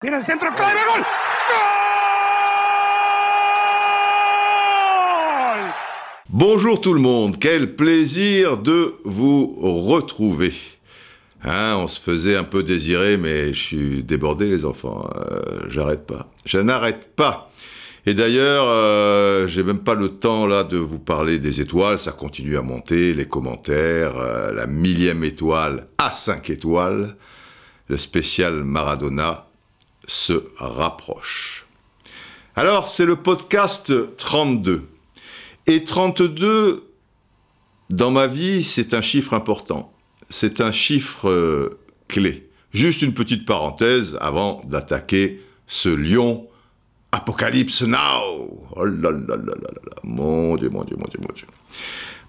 Tira el centro, clave, gol. ¡Gol! Bonjour tout le monde, quel plaisir de vous retrouver. Hein, on se faisait un peu désirer, mais je suis débordé les enfants, Euh, j'arrête pas. Je n'arrête pas. Et d'ailleurs, euh, j'ai même pas le temps là de vous parler des étoiles, ça continue à monter, les commentaires, euh, la millième étoile à 5 étoiles, le spécial Maradona se rapproche. Alors, c'est le podcast 32. Et 32, dans ma vie, c'est un chiffre important. C'est un chiffre euh, clé. Juste une petite parenthèse avant d'attaquer ce lion Apocalypse Now. Oh là là là là là là. Mon Dieu, mon Dieu, mon Dieu, mon Dieu.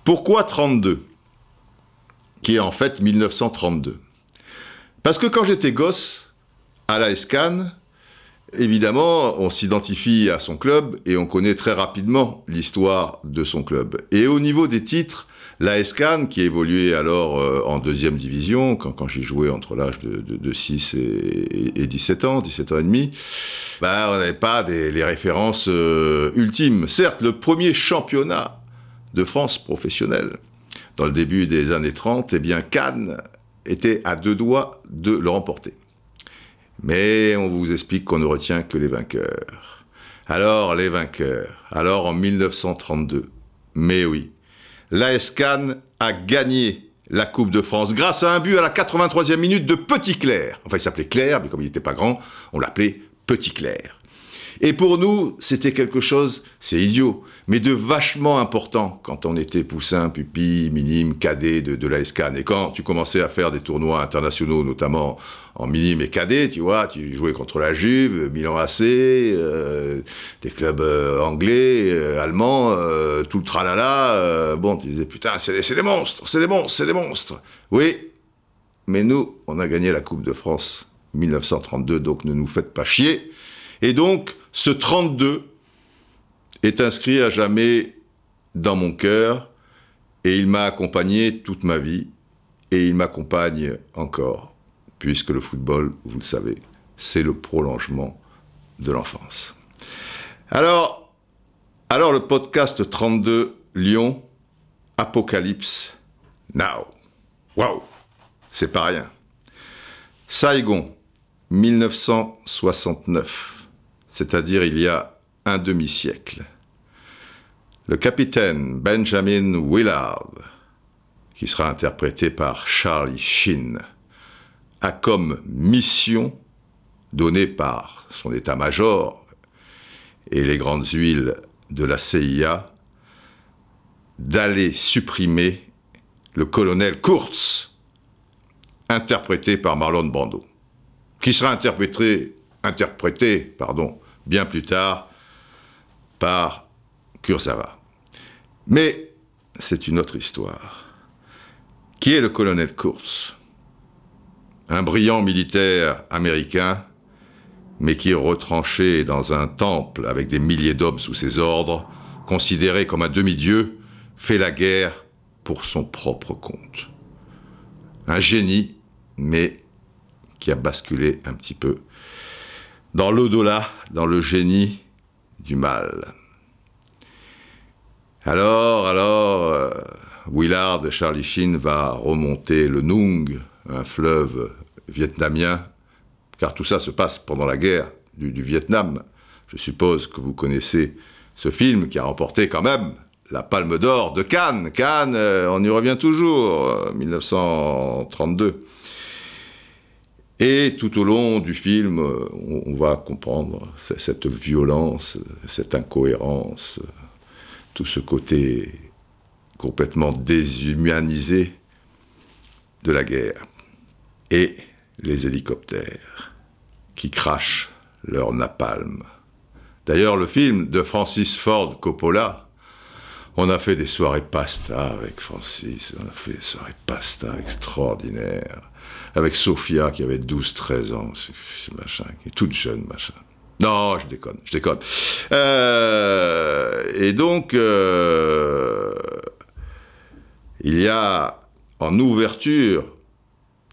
Pourquoi 32 Qui est en fait 1932. Parce que quand j'étais gosse, à la Escanne, évidemment, on s'identifie à son club et on connaît très rapidement l'histoire de son club. Et au niveau des titres, la Escanne, qui évoluait alors euh, en deuxième division, quand, j'y jouais entre l'âge de, de- de 6 et, et 17 ans, 17 ans et demi, bah, on n'avait pas les références euh, ultimes. Certes, le premier championnat de France professionnel, dans le début des années 30, eh bien, Cannes était à deux doigts de le remporter. Mais on vous explique qu'on ne retient que les vainqueurs. Alors, les vainqueurs. Alors, en 1932. Mais oui, l'AS Cannes a gagné la Coupe de France grâce à un but à la 83e minute de Petit Clair. Enfin, il s'appelait Clair, mais comme il n'était pas grand, on l'appelait Petit Clair. Et pour nous, c'était quelque chose, c'est idiot, mais de vachement important quand on était poussin, pupille, minime, cadet de, de la SCAN. Et quand tu commençais à faire des tournois internationaux, notamment en minime et cadet, tu vois, tu jouais contre la Juve, Milan AC, euh, des clubs euh, anglais, euh, allemands, euh, tout le tralala. euh, bon, tu disais, putain, c'est des, monstres, c'est des monstres, c'est des monstres. Oui, mais nous, on a gagné la Coupe de France 1932, donc ne nous faites pas chier. Et donc, ce 32 est inscrit à jamais dans mon cœur, et il m'a accompagné toute ma vie, et il m'accompagne encore, puisque le football, vous le savez, c'est le prolongement de l'enfance. Alors, le podcast 32 Lyon, Apocalypse Now. Waouh, c'est pas rien. Saigon, 1969, c'est-à-dire il y a un demi-siècle. Le capitaine Benjamin Willard, qui sera interprété par Charlie Sheen, a comme mission donnée par son état-major et les grandes huiles de la CIA d'aller supprimer le colonel Kurtz, interprété par Marlon Brando, qui sera interprété, interprété pardon, bien plus tard par Kurosawa. Mais c'est une autre histoire. Qui est le colonel Kurtz? Un brillant militaire américain, mais qui retranché dans un temple avec des milliers d'hommes sous ses ordres, considéré comme un demi-dieu, fait la guerre pour son propre compte. Un génie, mais qui a basculé un petit peu dans l'au-delà, dans le génie du mal. Alors, alors, euh, Willard de Charlie Sheen va remonter le Nung, un fleuve vietnamien, car tout ça se passe pendant la guerre du, du Vietnam. Je suppose que vous connaissez ce film qui a remporté quand même la Palme d'Or de Cannes. Cannes, euh, on y revient toujours, euh, 1932. Et tout au long du film, euh, on, va comprendre cette violence, cette incohérence, tout ce côté complètement déshumanisé de la guerre. Et les hélicoptères qui crachent leur napalm. D'ailleurs, le film de Francis Ford Coppola, on a fait des soirées pasta avec Francis, on a fait des soirées pasta extraordinaires, avec Sophia qui avait 12-13 ans, machin, qui est toute jeune, machin. Non, je déconne, je déconne. Euh, et donc, euh, il y a en ouverture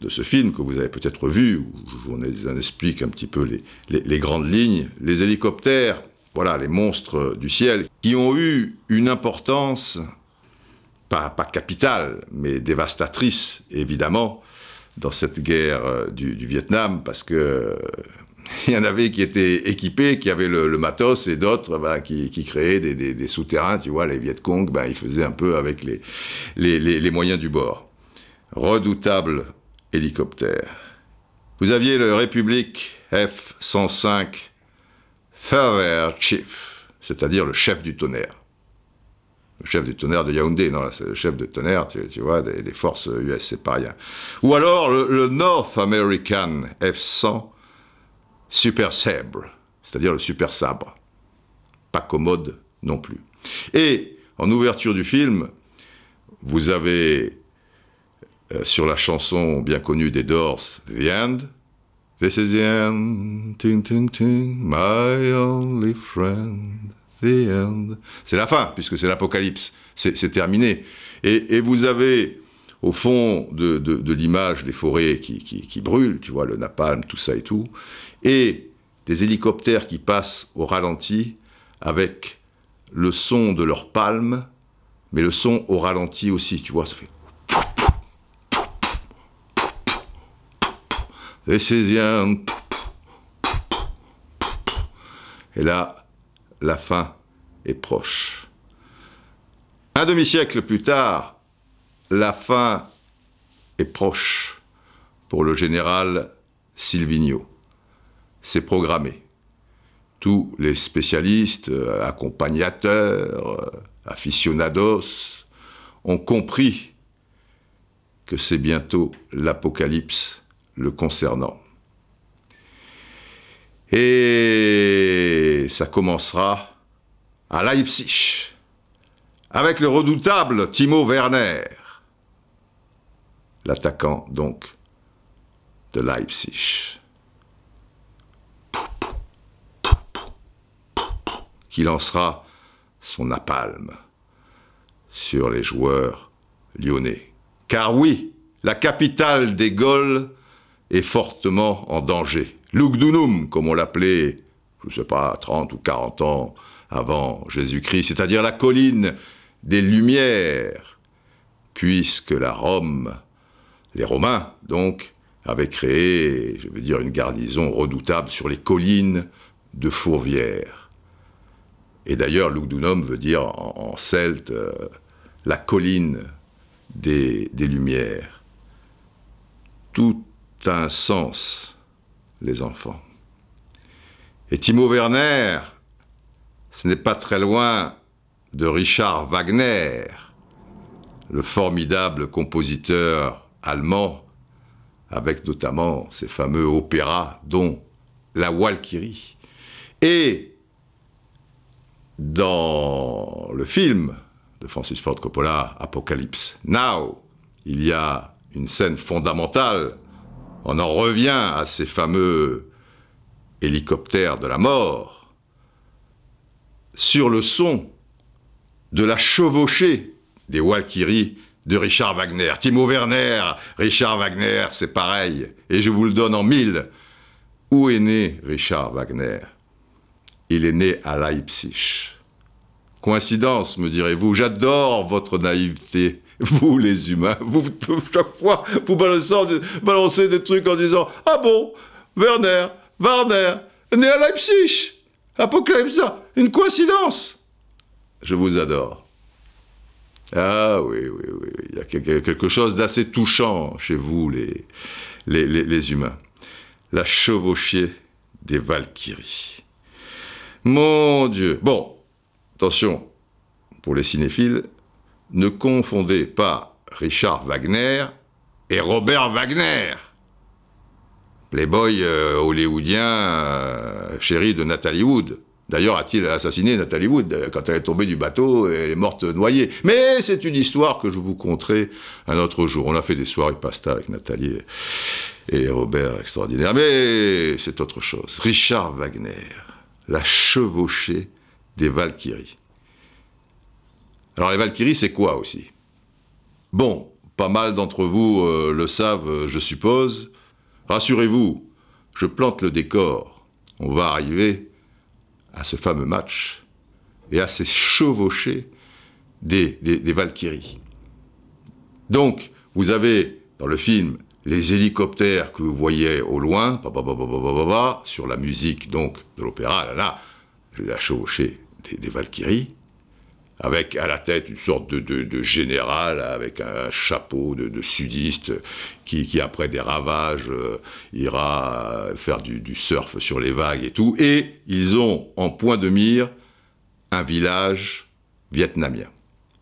de ce film que vous avez peut-être vu, où je vous explique un petit peu les, les, les grandes lignes, les hélicoptères, voilà, les monstres du ciel, qui ont eu une importance, pas, pas capitale, mais dévastatrice, évidemment, dans cette guerre euh, du, Vietnam, parce que il y en avait qui étaient équipés, qui avaient le, matos, et d'autres bah, qui, créaient des, des, des, souterrains. Tu vois, les Viet Cong, bah, ils faisaient un peu avec les, moyens du bord. Redoutable hélicoptère. Vous aviez le République F-105 Farewell Chief, c'est-à-dire le chef du tonnerre. Chef du tonnerre de Yaoundé, non, c'est le chef de tonnerre, tu, vois, des, forces US, c'est pas rien. Ou alors le, le North American F-100 Super Sabre, c'est-à-dire le super sabre. Pas commode non plus. Et en ouverture du film, vous avez euh, sur la chanson bien connue des Doors, The End. This is the end, ting, ting, ting, my only friend, C'est la fin, puisque c'est l'apocalypse, c'est terminé. Et, vous avez au fond de, l'image les forêts qui, qui, brûlent, tu vois, le napalm, tout ça et tout, et des hélicoptères qui passent au ralenti avec le son de leurs palmes, mais le son au ralenti aussi, tu vois, ça fait. Et là, la fin est proche. Un demi-siècle plus tard, la fin est proche pour le général Silvigno. C'est programmé. Tous les spécialistes, accompagnateurs, aficionados ont compris que c'est bientôt l'apocalypse le concernant. Et ça commencera à Leipzig, avec le redoutable Timo Werner, l'attaquant donc de Leipzig, qui lancera son napalm sur les joueurs lyonnais. Car oui, la capitale des Gaules est fortement en danger. Lugdunum, comme on l'appelait, je ne sais pas, 30 ou 40 ans avant Jésus-Christ, c'est-à-dire la colline des Lumières, puisque la Rome, les Romains, donc, avaient créé, je veux dire, une garnison redoutable sur les collines de Fourvière. Et d'ailleurs, Lugdunum veut dire en, celte euh, la colline des, des Lumières. Tout un sens, les enfants. Et Timo Werner, ce n'est pas très loin de Richard Wagner, le formidable compositeur allemand, avec notamment ses fameux opéras, dont La Walkyrie. Et dans le film de Francis Ford Coppola, Apocalypse Now, il y a une scène fondamentale on en revient à ces fameux hélicoptères de la mort, sur le son de la chevauchée des Walkyries de Richard Wagner. Timo Werner, Richard Wagner, c'est pareil, et je vous le donne en mille. Où est né Richard Wagner? Il est né à Leipzig. Coïncidence, me direz-vous, j'adore votre naïveté vous les humains, vous, chaque fois, vous balancez, des trucs en disant Ah bon, Werner, Warner, né à Leipzig, Apocalypse, une coïncidence Je vous adore. Ah oui, oui, oui, il y a quelque chose d'assez touchant chez vous, les, les, les, les humains. La chevauchée des Valkyries. Mon Dieu. Bon, attention, pour les cinéphiles, ne confondez pas Richard Wagner et Robert Wagner, playboy euh, hollywoodien euh, chéri de Nathalie Wood. D'ailleurs, a-t-il assassiné Nathalie Wood euh, quand elle est tombée du bateau et elle est morte noyée. Mais c'est une histoire que je vous conterai un autre jour. On a fait des soirées pasta avec Nathalie et Robert extraordinaire. Mais c'est autre chose. Richard Wagner, la chevauchée des Valkyries. Alors les Valkyries, c'est quoi aussi? Bon, pas mal d'entre vous euh, le savent, je suppose. Rassurez-vous, je plante le décor. On va arriver à ce fameux match et à ces chevauchés des, des, Valkyries. Donc, vous avez dans le film les hélicoptères que vous voyez au loin, sur la musique donc de l'opéra, là, là, la chevauchée des, des Valkyries, avec à la tête une sorte de, général avec un chapeau de, sudiste qui, après des ravages, euh, ira faire du, surf sur les vagues et tout. Et ils ont en point de mire un village vietnamien.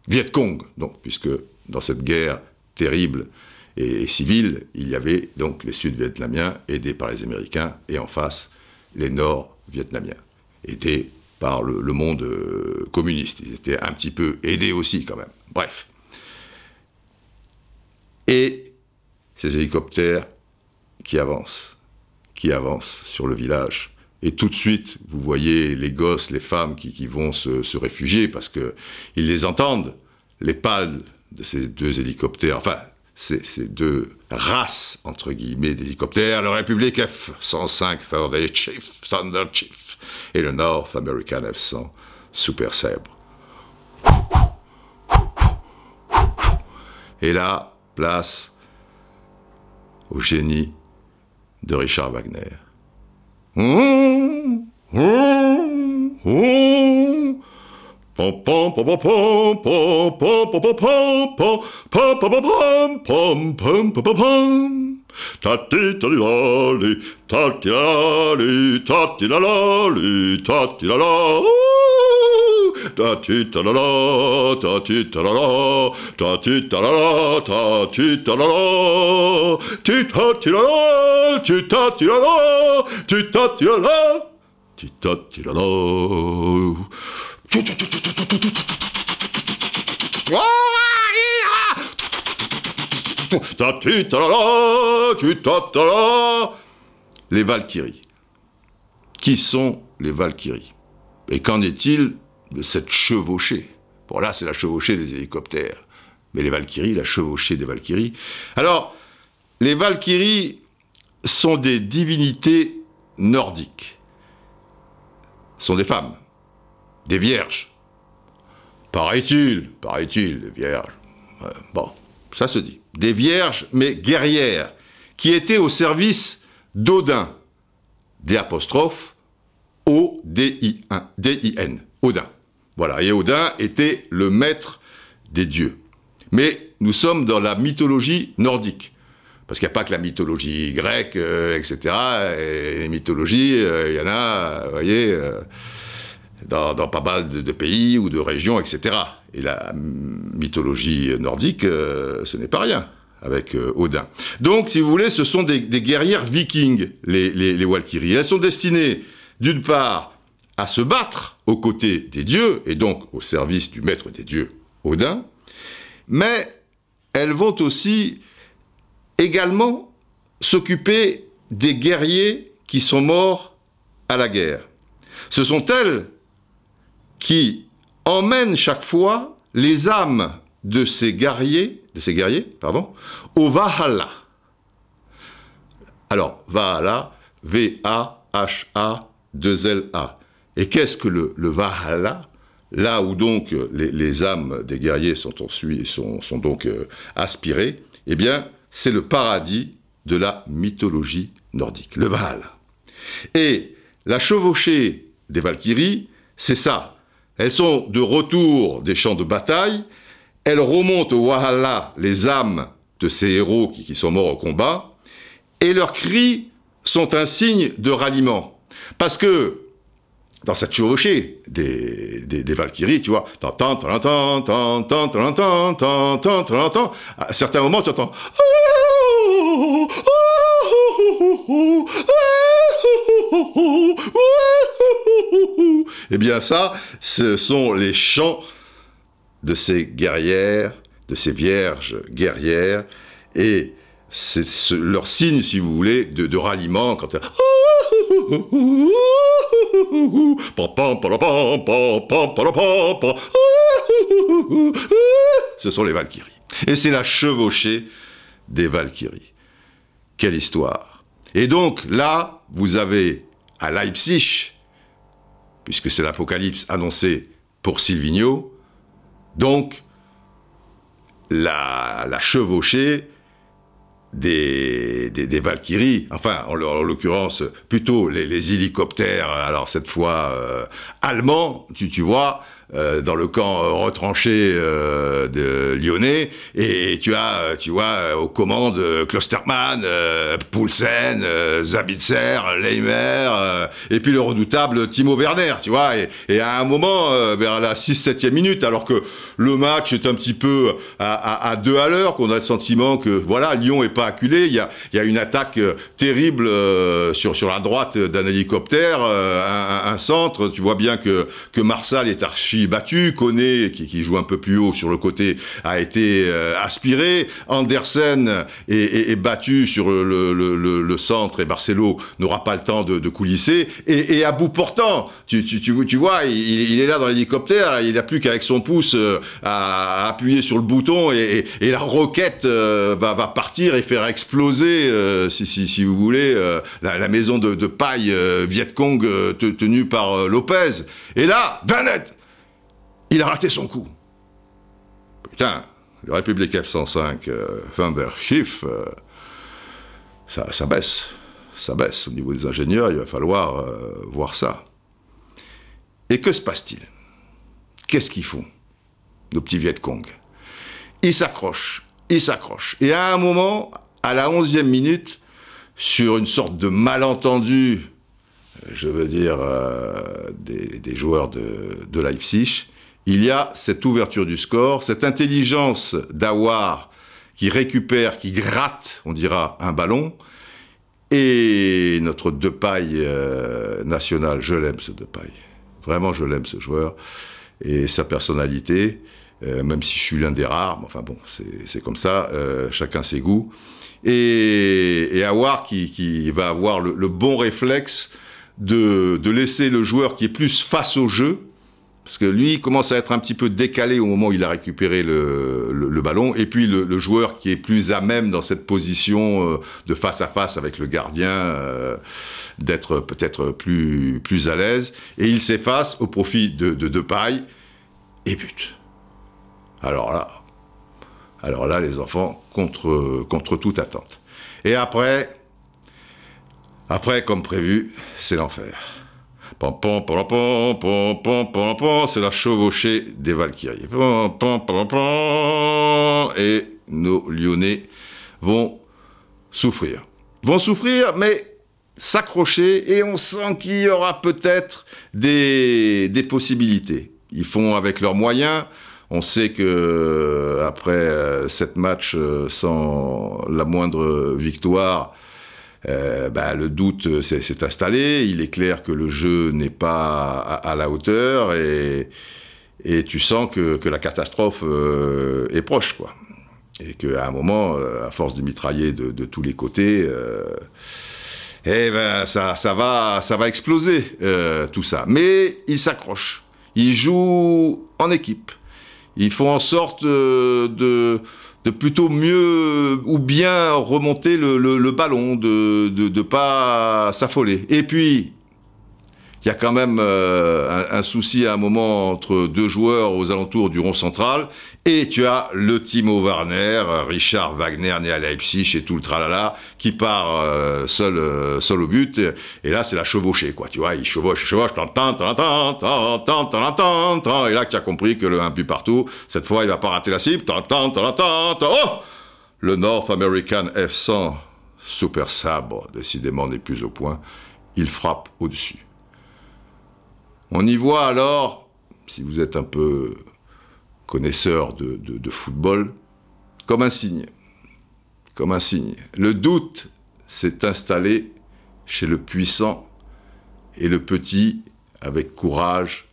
Viet Cong, donc, puisque dans cette guerre terrible et, civile, il y avait donc les Sud-Vietnamiens aidés par les Américains et en face les Nord-Vietnamiens aidés par le, monde euh, communiste. Ils étaient un petit peu aidés aussi quand même. Bref. Et ces hélicoptères qui avancent, qui avancent sur le village. Et tout de suite, vous voyez les gosses, les femmes qui, vont se, réfugier parce qu'ils les entendent, les pales de ces deux hélicoptères, enfin, ces, deux races, entre guillemets, d'hélicoptères, le République F-105 Thunder Chief, Thunder Chief, et le North American F-100 Super Sabre. Et là, place au génie de Richard Wagner. Tati lali, tati lali, tati la Tati la tati la tati la tati la Titati la titati la titati la titati la Ah! Les Valkyries. Qui sont les Valkyries? Et qu'en est-il de cette chevauchée? Bon, là, c'est la chevauchée des hélicoptères. Mais les Valkyries, la chevauchée des Valkyries. Alors, les Valkyries sont des divinités nordiques. Ce sont des femmes, des vierges. Paraît-il, paraît-il, des vierges. bon, ça se dit, des vierges, mais guerrières, qui étaient au service d'Odin, des apostrophes O-D-I-N, Odin. Voilà, et Odin était le maître des dieux. Mais nous sommes dans la mythologie nordique. Parce qu'il n'y a pas que la mythologie grecque, euh, etc. Et les mythologies, euh, il y en a, vous voyez, euh, dans, pas mal de, pays ou de régions, etc. Et la mythologie nordique, euh, ce n'est pas rien avec euh, Odin. Donc, si vous voulez, ce sont des, guerrières vikings, les, les. Elles sont destinées, d'une part, à se battre aux côtés des dieux, et donc au service du maître des dieux, Odin, mais elles vont aussi également s'occuper des guerriers qui sont morts à la guerre. Ce sont elles qui emmène chaque fois les âmes de ces guerriers, de guerriers, pardon, au Valhalla. Alors, Valhalla, V-A-H-A-2-L-A. Et qu'est-ce que le, le, Valhalla? Là où donc les, âmes des guerriers sont, ensuite, sont, sont donc euh, aspirées, eh bien, c'est le paradis de la mythologie nordique, le Valhalla. Et la chevauchée des Valkyries, c'est ça, elles sont de retour des champs de bataille, elles remontent au Valhalla les âmes de ces héros qui, sont morts au combat, et leurs cris sont un signe de ralliement. Parce que dans cette chevauchée des, Valkyries, tu vois, t'entends, à certains moments, tu entends eh bien ça, ce sont les chants de ces guerrières, de ces vierges guerrières, et c'est leur signe, si vous voulez, de, ralliement quand ce sont les Valkyries. Et c'est la chevauchée des Valkyries. Quelle histoire Et donc là, vous avez à Leipzig, puisque c'est l'apocalypse annoncé pour Silvino, donc la, la chevauchée des, des, Valkyries, enfin en, l'occurrence plutôt les, hélicoptères, alors cette fois euh, allemands, tu, tu vois, euh, dans le camp euh, retranché euh, de Lyonnais, et, tu as, tu vois, aux commandes Klosterman, Poulsen, Zabitzer, Leimer, et puis le redoutable Timo Werner, tu vois, et, à un moment, vers la 6-7e minute, alors que le match est un petit peu à, à, deux à l'heure, qu'on a le sentiment que, voilà, Lyon est pas acculé, il y a, y a une attaque terrible sur, sur la droite d'un hélicoptère, un, un, centre, tu vois bien que, que Marsal est archi battu, Koné, qui, joue un peu plus haut sur le côté, a été euh, aspiré, Andersen est, battu sur le, centre et Barcelo n'aura pas le temps de, coulisser, et, à bout portant, tu, vois, il, est là dans l'hélicoptère, il n'a plus qu'avec son pouce euh, à, appuyer sur le bouton, et, la roquette euh, va, partir et faire exploser, si, vous voulez, la, maison de, paille Viet Cong tenue par Lopez. Et là, Vanet il a raté son coup. Putain, le République F-105 euh, Thunder Schiff, euh, ça, baisse. Ça baisse. Au niveau des ingénieurs, il va falloir euh, voir ça. Et que se passe-t-il? Qu'est-ce qu'ils font, nos petits Viet Cong? Ils s'accrochent, ils s'accrochent. Et à un moment, à la onzième minute, sur une sorte de malentendu, je veux dire, des, joueurs de Leipzig, il y a cette ouverture du score, cette intelligence d'Awar qui récupère, qui gratte, on dira, un ballon, et notre Depaille euh, national, je l'aime ce Depaille. Vraiment, je l'aime ce joueur, et sa personnalité, euh, même si je suis l'un des rares, enfin bon, c'est comme ça, euh, chacun ses goûts. Et, Awar qui, va avoir le, bon réflexe de laisser le joueur qui est plus face au jeu, parce que lui, il commence à être un petit peu décalé au moment où il a récupéré le, ballon. Et puis le, joueur qui est plus à même dans cette position euh, de face à face avec le gardien, euh, d'être peut-être plus, plus à l'aise. Et il s'efface au profit de, de paille et but. Alors là, alors là, les enfants, contre, contre toute attente. Et après, après, comme prévu, c'est l'enfer c'est la chevauchée des Valkyries. Et nos Lyonnais vont souffrir. Vont souffrir, mais s'accrocher, et on sent qu'il y aura peut-être des, des possibilités. Ils font avec leurs moyens. On sait que après sept matchs sans la moindre victoire, euh, bah, le doute s'est installé. Il est clair que le jeu n'est pas à, la hauteur et, tu sens que, la catastrophe euh, est proche, quoi. Et qu'à un moment, euh, à force de mitrailler de, tous les côtés, eh ben ça, ça va, ça va exploser tout ça. Mais ils s'accrochent. Ils jouent en équipe. Ils font en sorte de plutôt mieux ou bien remonter le, ballon, de ne pas s'affoler. Et puis, il y a quand même euh, un, souci à un moment entre deux joueurs aux alentours du rond central, et tu as le Timo Warner, Richard Wagner né à Leipzig et tout le tralala, qui part euh, seul, euh, seul au but, et là c'est la chevauchée, quoi, tu vois, il chevauche, chevauche, tant, tant, et là tu as compris que le un but partout, cette fois il va pas rater la cible, oh Le North American F-100 Super Sabre, décidément n'est plus au point, il frappe au-dessus. On y voit alors, si vous êtes un peu connaisseur de, football, comme un signe. Comme un signe. Le doute s'est installé chez le puissant et le petit, avec courage,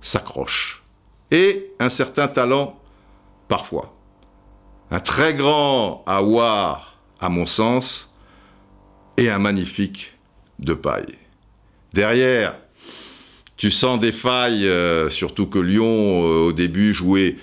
s'accroche. Et un certain talent, parfois. Un très grand avoir, à mon sens, et un magnifique de paille. Derrière, tu sens des failles, euh, surtout que Lyon, euh, au début, jouait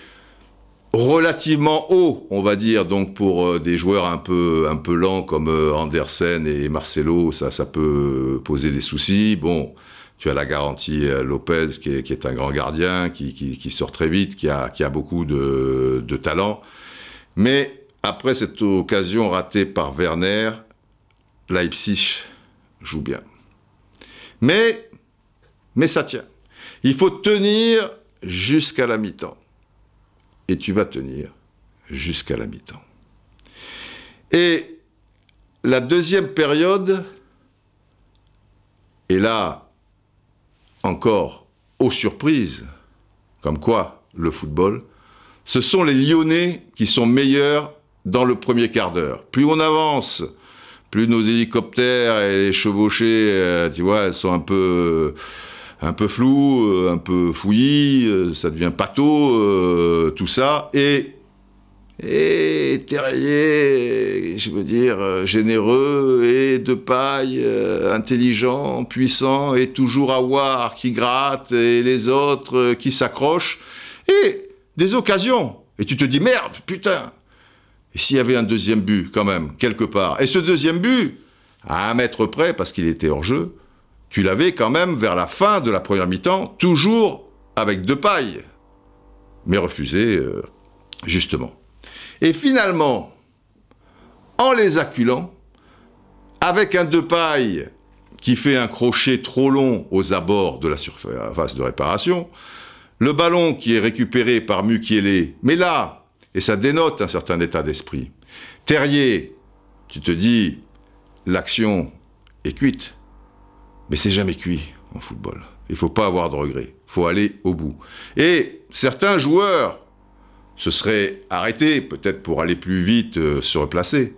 relativement haut, on va dire, donc pour euh, des joueurs un peu, un peu lents comme Andersen et Marcelo, ça, ça peut poser des soucis. Bon, tu as la garantie Lopez, qui est, qui est un grand gardien, qui, qui, sort très vite, qui a, a beaucoup de, de talent. Mais après cette occasion ratée par Werner, Leipzig joue bien. Mais, mais ça tient. Il faut tenir jusqu'à la mi-temps et tu vas tenir jusqu'à la mi-temps. Et la deuxième période, et là, encore, aux surprises, comme quoi le football, ce sont les Lyonnais qui sont meilleurs dans le premier quart d'heure. Plus on avance, plus nos hélicoptères et les chevauchés, euh, tu vois, elles sont un peu un peu flou, euh, un peu fouillis, euh, ça devient pâteau, euh, tout ça. Et, et Terrier, je veux dire, généreux et de paille, intelligent, puissant, et toujours à voir qui gratte, et les autres qui s'accrochent. Et des occasions. Et tu te dis, merde, putain. Et s'il y avait un deuxième but, quand même, quelque part. Et ce deuxième but, à un mètre près, parce qu'il était hors jeu, tu l'avais quand même vers la fin de la première mi-temps, toujours avec deux pailles, mais refusé euh, justement. Et finalement, en les acculant, avec un deux pailles qui fait un crochet trop long aux abords de la surface de réparation, le ballon qui est récupéré par Mukiele, mais là, et ça dénote un certain état d'esprit. Terrier, tu te dis, l'action est cuite. Mais c'est jamais cuit en football. Il faut pas avoir de regrets. Il faut aller au bout. Et certains joueurs se seraient arrêtés, peut-être pour aller plus vite euh, se replacer.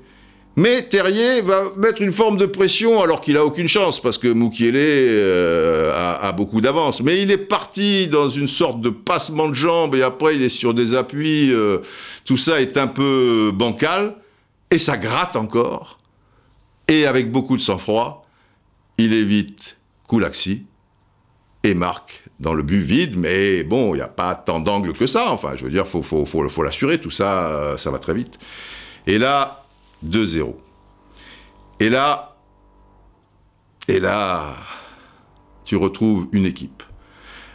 Mais Terrier va mettre une forme de pression alors qu'il a aucune chance parce que Moukielé euh, a, beaucoup d'avance. Mais il est parti dans une sorte de passement de jambes et après il est sur des appuis. Euh, tout ça est un peu bancal et ça gratte encore. Et avec beaucoup de sang-froid, il évite Koulaxi et marque dans le but vide, mais bon, il n'y a pas tant d'angles que ça. Enfin, je veux dire, faut, faut, l'assurer, tout ça, euh, ça va très vite. Et là, 2-0. Et là, et là, tu retrouves une équipe.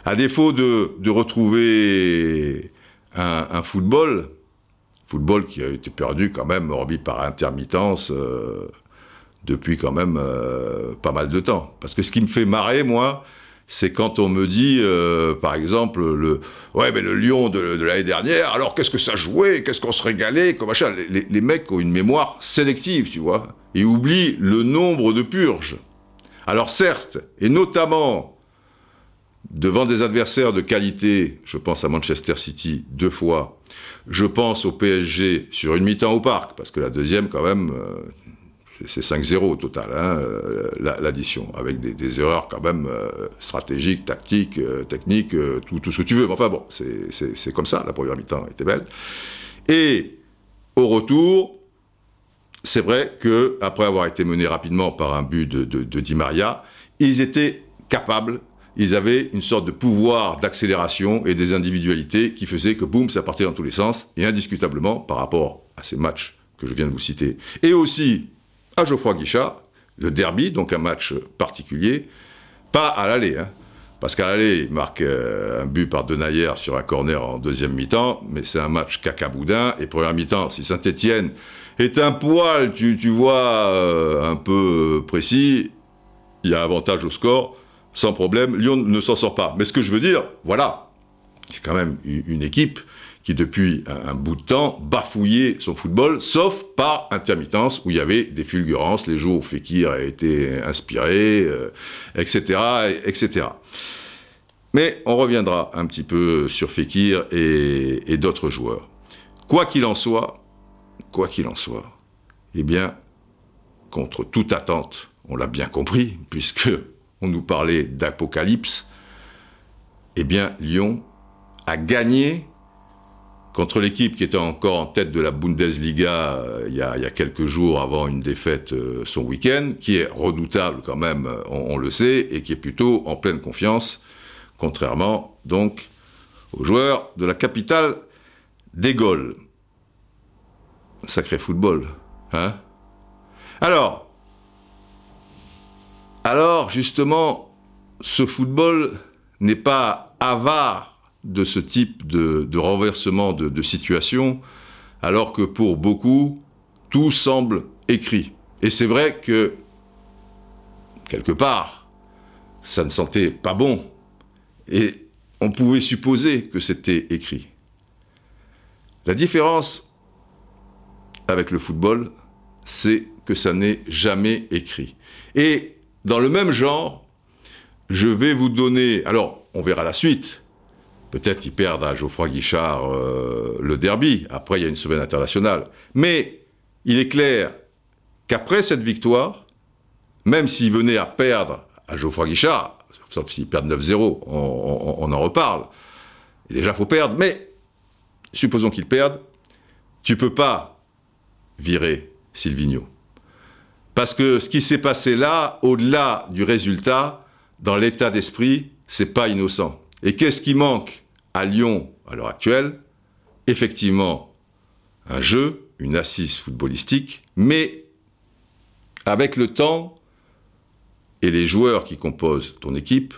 À défaut de, retrouver un, football, football qui a été perdu quand même, hormis par intermittence, euh, depuis quand même euh, pas mal de temps. Parce que ce qui me fait marrer, moi, c'est quand on me dit, euh, par exemple, le ouais, le Lyon de, l'année dernière, alors qu'est-ce que ça jouait, qu'est-ce qu'on se régalait, comme les, mecs ont une mémoire sélective, tu vois, et oublient le nombre de purges. Alors certes, et notamment devant des adversaires de qualité, je pense à Manchester City deux fois, je pense au PSG sur une mi-temps au parc, parce que la deuxième, quand même, euh, c'est 5-0 au total, hein, euh, l'addition, avec des, erreurs quand même euh, stratégiques, tactiques, euh, techniques, tout, ce que tu veux. Mais enfin bon, c'est comme ça, la première mi-temps était belle. Et au retour, c'est vrai que après avoir été menés rapidement par un but de, de, de Di Maria, ils étaient capables ils avaient une sorte de pouvoir d'accélération et des individualités qui faisaient que boum, ça partait dans tous les sens, et indiscutablement par rapport à ces matchs que je viens de vous citer, et aussi à Geoffroy Guichard, le derby, donc un match particulier, pas à l'aller, hein, parce qu'à l'aller, il marque euh, un but par Denayer sur un corner en deuxième mi-temps, mais c'est un match cacaboudin, et première mi-temps, si Saint-Etienne est un poil, tu, tu vois, euh, un peu précis, il y a avantage au score, sans problème, Lyon ne s'en sort pas. Mais ce que je veux dire, voilà, c'est quand même une équipe qui depuis un, bout de temps bafouillait son football, sauf par intermittence où il y avait des fulgurances, les jours où Fekir a été inspiré, etc., euh, etc. Mais on reviendra un petit peu sur Fekir et, et d'autres joueurs. Quoi qu'il en soit, quoi qu'il en soit, eh bien, contre toute attente, on l'a bien compris, puisque on nous parlait d'apocalypse, eh bien, Lyon a gagné contre l'équipe qui était encore en tête de la Bundesliga euh, il, y a, quelques jours avant une défaite euh, son week-end, qui est redoutable quand même, euh, on, le sait, et qui est plutôt en pleine confiance, contrairement donc aux joueurs de la capitale des Gaules. Sacré football, hein? Alors, alors justement, ce football n'est pas avare de ce type de, renversement de, de situation, alors que pour beaucoup, tout semble écrit. Et c'est vrai que, quelque part, ça ne sentait pas bon. Et on pouvait supposer que c'était écrit. La différence avec le football, c'est que ça n'est jamais écrit. Et dans le même genre, je vais vous donner, alors on verra la suite, peut-être qu'ils perdent à Geoffroy Guichard euh, le derby, après il y a une semaine internationale, mais il est clair qu'après cette victoire, même s'ils venaient à perdre à Geoffroy Guichard, sauf s'ils perdent 9-0, on, en reparle, et déjà il faut perdre, mais supposons qu'ils perdent, tu peux pas virer Silvino. Parce que ce qui s'est passé là, au-delà du résultat, dans l'état d'esprit, c'est pas innocent. Et qu'est-ce qui manque à Lyon à l'heure actuelle? Effectivement, un jeu, une assise footballistique, mais avec le temps et les joueurs qui composent ton équipe,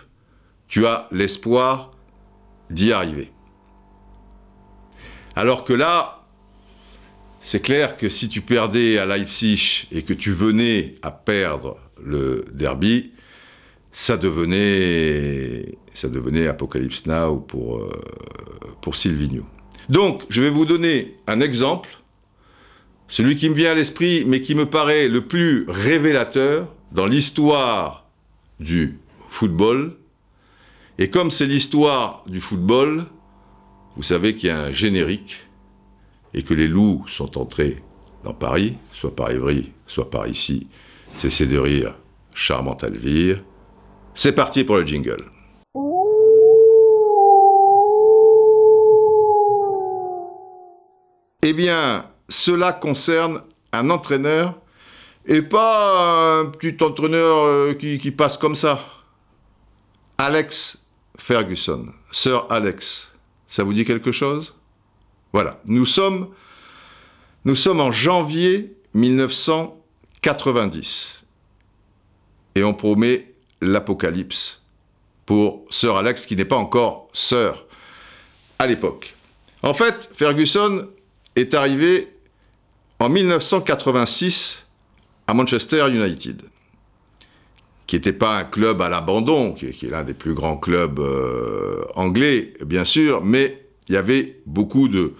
tu as l'espoir d'y arriver. Alors que là, c'est clair que si tu perdais à Leipzig et que tu venais à perdre le derby, ça devenait, ça devenait Apocalypse Now pour, euh, pour. Donc, je vais vous donner un exemple celui qui me vient à l'esprit, mais qui me paraît le plus révélateur dans l'histoire du football. Et comme c'est l'histoire du football, vous savez qu'il y a un générique et que les loups sont entrés dans Paris, soit par Évry, soit par ici. Cessez de rire, charmante Alvire. C'est parti pour le jingle. Eh bien, cela concerne un entraîneur et pas un petit entraîneur euh, qui, passe comme ça. Alex Ferguson, Sir Alex, ça vous dit quelque chose? Voilà, nous sommes, nous sommes en janvier 1990 et on promet l'apocalypse pour Sir Alex qui n'est pas encore Sir à l'époque. En fait, Ferguson est arrivé en 1986 à Manchester United, qui n'était pas un club à l'abandon, qui, est l'un des plus grands clubs euh, anglais, bien sûr, mais il y avait beaucoup de,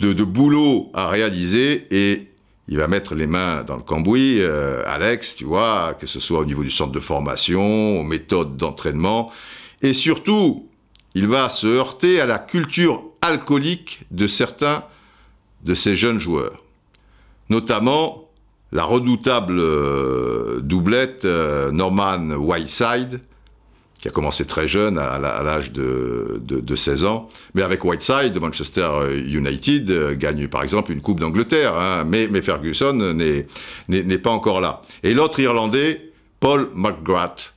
de, boulot à réaliser et il va mettre les mains dans le cambouis, euh, Alex, tu vois, que ce soit au niveau du centre de formation, aux méthodes d'entraînement, et surtout, il va se heurter à la culture alcoolique de certains de ces jeunes joueurs. Notamment la redoutable euh, doublette euh, Norman Whiteside, qui a commencé très jeune, à, l'âge de, 16 ans. Mais avec Whiteside, Manchester United euh, gagne par exemple une Coupe d'Angleterre, hein. mais, Ferguson n'est pas encore là. Et l'autre Irlandais, Paul McGrath,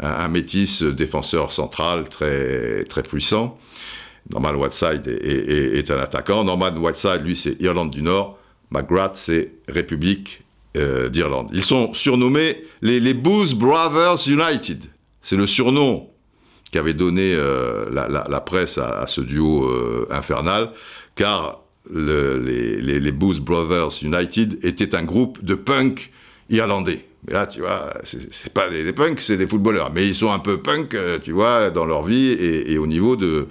un, métis défenseur central très, très puissant. Norman Whiteside est, un attaquant. Norman Whiteside, lui, c'est Irlande du Nord. McGrath, c'est République euh, d'Irlande. Ils sont surnommés les, les Brothers United. C'est le surnom qu'avait donné euh, la, presse à, ce duo euh, infernal, car les, les, Booth Brothers United étaient un groupe de punk irlandais. Mais là, tu vois, c'est pas des, punks, c'est des footballeurs. Mais ils sont un peu punk, tu vois, dans leur vie et au niveau de,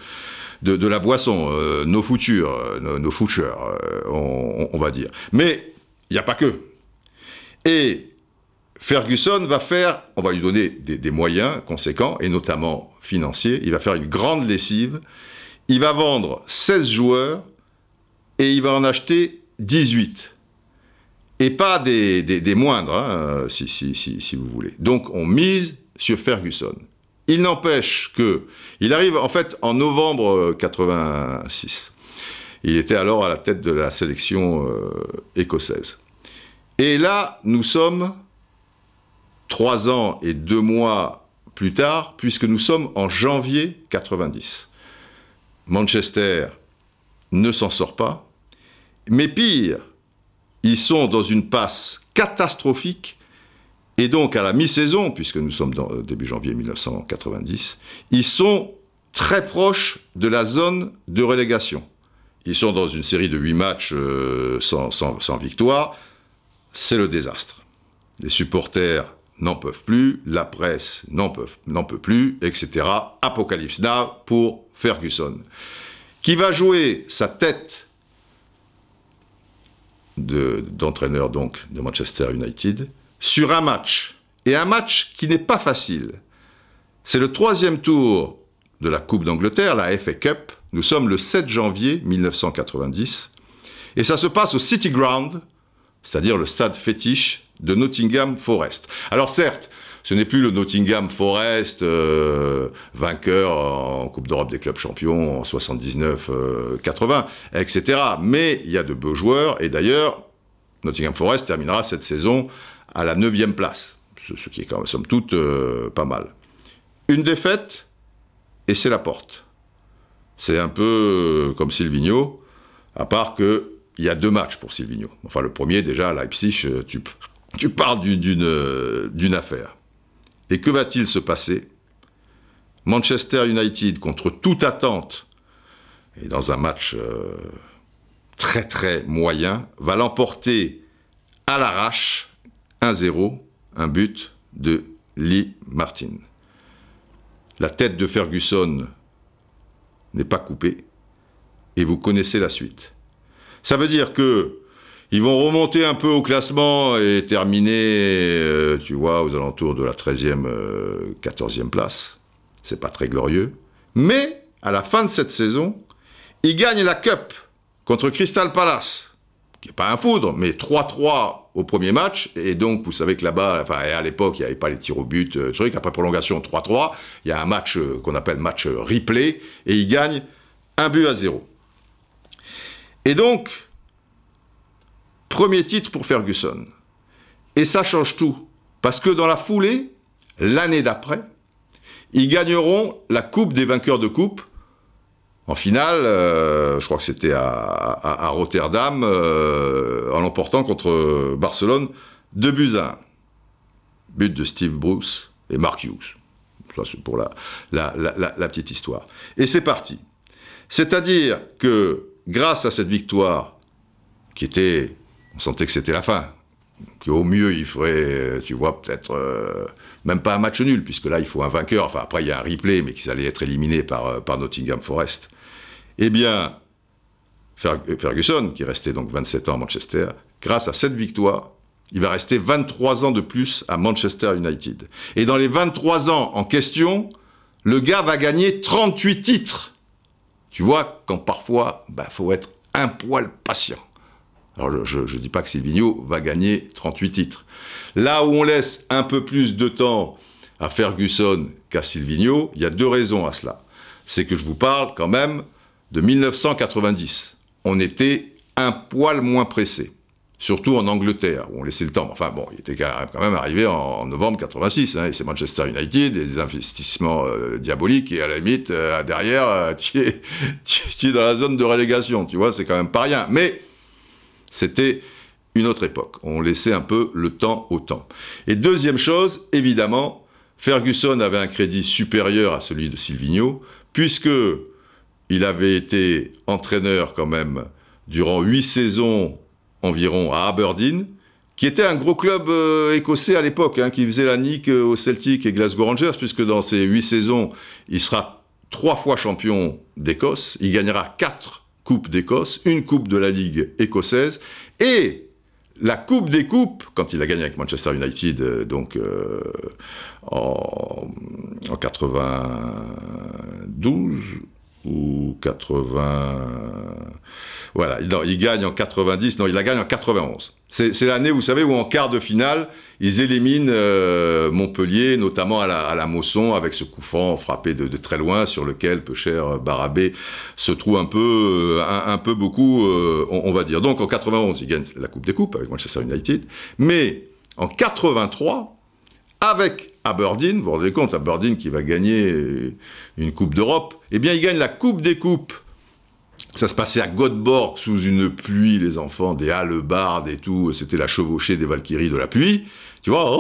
de, la boisson, euh, nos futurs, euh, nos, nos euh, on, va dire. Mais il n'y a pas que. Et Ferguson va faire, on va lui donner des, moyens conséquents, et notamment financiers, il va faire une grande lessive, il va vendre 16 joueurs, et il va en acheter 18. Et pas des, moindres, hein, si, si, si vous voulez. Donc on mise sur Ferguson. Il n'empêche que, il arrive en fait en novembre 86. Il était alors à la tête de la sélection euh, écossaise. Et là, nous sommes trois ans et deux mois plus tard, puisque nous sommes en janvier 90. Manchester ne s'en sort pas. Mais pire, ils sont dans une passe catastrophique. Et donc, à la mi-saison, puisque nous sommes dans, début janvier 1990, ils sont très proches de la zone de relégation. Ils sont dans une série de huit matchs euh, sans victoire. C'est le désastre. Les supporters n'en peuvent plus, la presse n'en peut plus, etc. Apocalypse Now pour Ferguson, qui va jouer sa tête d'entraîneur de Manchester United sur un match, et un match qui n'est pas facile. C'est le troisième tour de la Coupe d'Angleterre, la FA Cup. Nous sommes le 7 janvier 1990, et ça se passe au City Ground, c'est-à-dire le stade fétiche de Nottingham Forest. Alors certes, ce n'est plus le Nottingham Forest euh, vainqueur en Coupe d'Europe des clubs champions en 79, 80, etc. Mais il y a de beaux joueurs et d'ailleurs, Nottingham Forest terminera cette saison à la 9 place, ce, qui est quand même, somme toute, euh, pas mal. Une défaite et c'est la porte. C'est un peu comme Silvino, à part que il y a deux matchs pour Silvino. Enfin, le premier, déjà, à Leipzig, euh, tu, tu parles euh, d'une affaire. Et que va-t-il se passer? Manchester United, contre toute attente, et dans un match euh, très très moyen, va l'emporter à l'arrache 1-0, un but de Lee Martin. La tête de Ferguson n'est pas coupée, et vous connaissez la suite. Ça veut dire que ils vont remonter un peu au classement et terminer, euh, tu vois, aux alentours de la 13e, 14e euh, place. C'est pas très glorieux. Mais, à la fin de cette saison, ils gagnent la Cup contre Crystal Palace, qui n'est pas un foudre, mais 3-3 au premier match. Et donc, vous savez que là-bas, enfin, à l'époque, il n'y avait pas les tirs au but, euh, truc. Après prolongation 3-3, il y a un match qu'on appelle match replay, et ils gagnent un but à zéro. Et donc, premier titre pour Ferguson. Et ça change tout. Parce que dans la foulée, l'année d'après, ils gagneront la Coupe des vainqueurs de Coupe. En finale, euh, je crois que c'était à, Rotterdam, euh, en l'emportant contre Barcelone, 2 buts à 1. But de Steve Bruce et Mark Hughes. Ça, c'est pour la petite histoire. Et c'est parti. C'est-à-dire que grâce à cette victoire, qui était, on sentait que c'était la fin, qu'au mieux il ferait, tu vois, peut-être euh, même pas un match nul, puisque là il faut un vainqueur, enfin après il y a un replay, mais qui allait être éliminé par, euh, Nottingham Forest. Eh bien, Ferguson, qui restait donc 27 ans à Manchester, grâce à cette victoire, il va rester 23 ans de plus à Manchester United. Et dans les 23 ans en question, le gars va gagner 38 titres. Tu vois, quand parfois, il bah, faut être un poil patient. Alors je ne dis pas que Silvino va gagner 38 titres. Là où on laisse un peu plus de temps à Ferguson qu'à Silvino, il y a deux raisons à cela. C'est que je vous parle quand même de 1990. On était un poil moins pressé surtout en Angleterre, où on laissait le temps. Enfin bon, il était quand même arrivé en, novembre 86, hein, et c'est Manchester United, des investissements euh, diaboliques, et à la limite, euh, derrière, euh, tu, es, tu, es, dans la zone de relégation, tu vois, c'est quand même pas rien. Mais c'était une autre époque, on laissait un peu le temps au temps. Et deuxième chose, évidemment, Ferguson avait un crédit supérieur à celui de Silvino, puisque il avait été entraîneur quand même durant huit saisons environ à Aberdeen, qui était un gros club euh, écossais à l'époque, hein, qui faisait la nique euh, au Celtic et Glasgow Rangers, puisque dans ces huit saisons, il sera trois fois champion d'Écosse, il gagnera quatre coupes d'Écosse, une coupe de la Ligue écossaise, et la Coupe des Coupes, quand il a gagné avec Manchester United, euh, donc en, en 92 ou 80. Voilà, il gagne en 90, non, il la gagne en 91. C'est l'année, vous savez, où en quart de finale, ils éliminent euh, Montpellier, notamment à la, à Mosson, avec ce coup franc frappé de, très loin, sur lequel peu cher Barabé se trouve un peu, euh, un, peu beaucoup, euh, on, va dire. Donc en 91, il gagne la Coupe des Coupes avec Manchester United, mais en 83, avec Aberdeen, vous vous rendez compte, Aberdeen qui va gagner une Coupe d'Europe, eh bien il gagne la Coupe des Coupes Ça se passait à Göteborg sous une pluie, les enfants, des hallebardes et tout. C'était la chevauchée des Valkyries de la pluie. Tu vois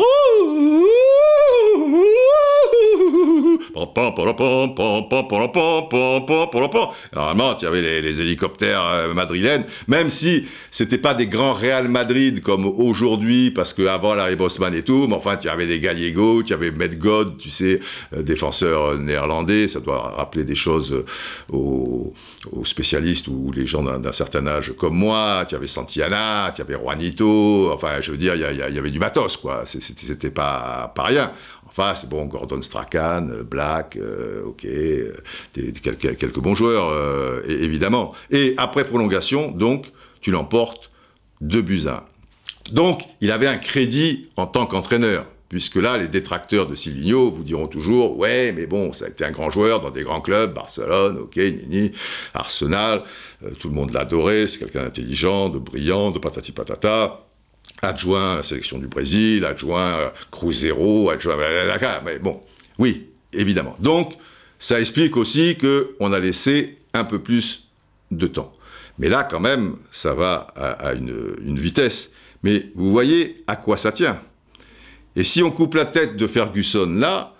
Normalement, tu avais les, les hélicoptères euh, madrilènes, même si c'était pas des grands Real Madrid comme aujourd'hui, parce qu'avant Larry Bosman et tout, mais enfin, tu avais des Gallego, tu avais God, tu sais, euh, défenseur néerlandais, ça doit rappeler des choses euh, aux, spécialistes ou les gens d'un certain âge comme moi, tu avais Santiana, tu avais Juanito, enfin, je veux dire, il y, y, avait du matos, quoi, c'était pas, pas rien. Enfin, c'est bon, Gordon Strachan, Black, euh, ok, euh, quelques, bons joueurs, euh, évidemment. Et après prolongation, donc, tu l'emportes 2 buts à 1. Donc, il avait un crédit en tant qu'entraîneur, puisque là, les détracteurs de Silvino vous diront toujours, ouais, mais bon, ça a été un grand joueur dans des grands clubs, Barcelone, ok, Nini, Arsenal, tout le monde l'adorait, c'est quelqu'un d'intelligent, de brillant, de patati patata adjoint à la sélection du Brésil, adjoint Cruzeiro, adjoint mais bon, oui, évidemment. Donc, ça explique aussi qu'on a laissé un peu plus de temps. Mais là, quand même, ça va à, une, une, vitesse. Mais vous voyez à quoi ça tient. Et si on coupe la tête de Ferguson là,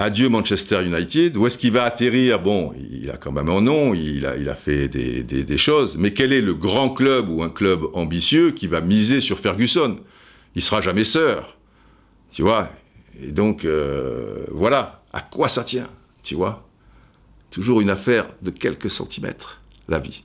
Adieu Manchester United. Où est-ce qu'il va atterrir? Bon, il a quand même un nom, il a, il fait des, choses. Mais quel est le grand club ou un club ambitieux qui va miser sur Ferguson? Il sera jamais sœur. Tu vois? Et donc, euh, voilà. À quoi ça tient? Tu vois? Toujours une affaire de quelques centimètres, la vie.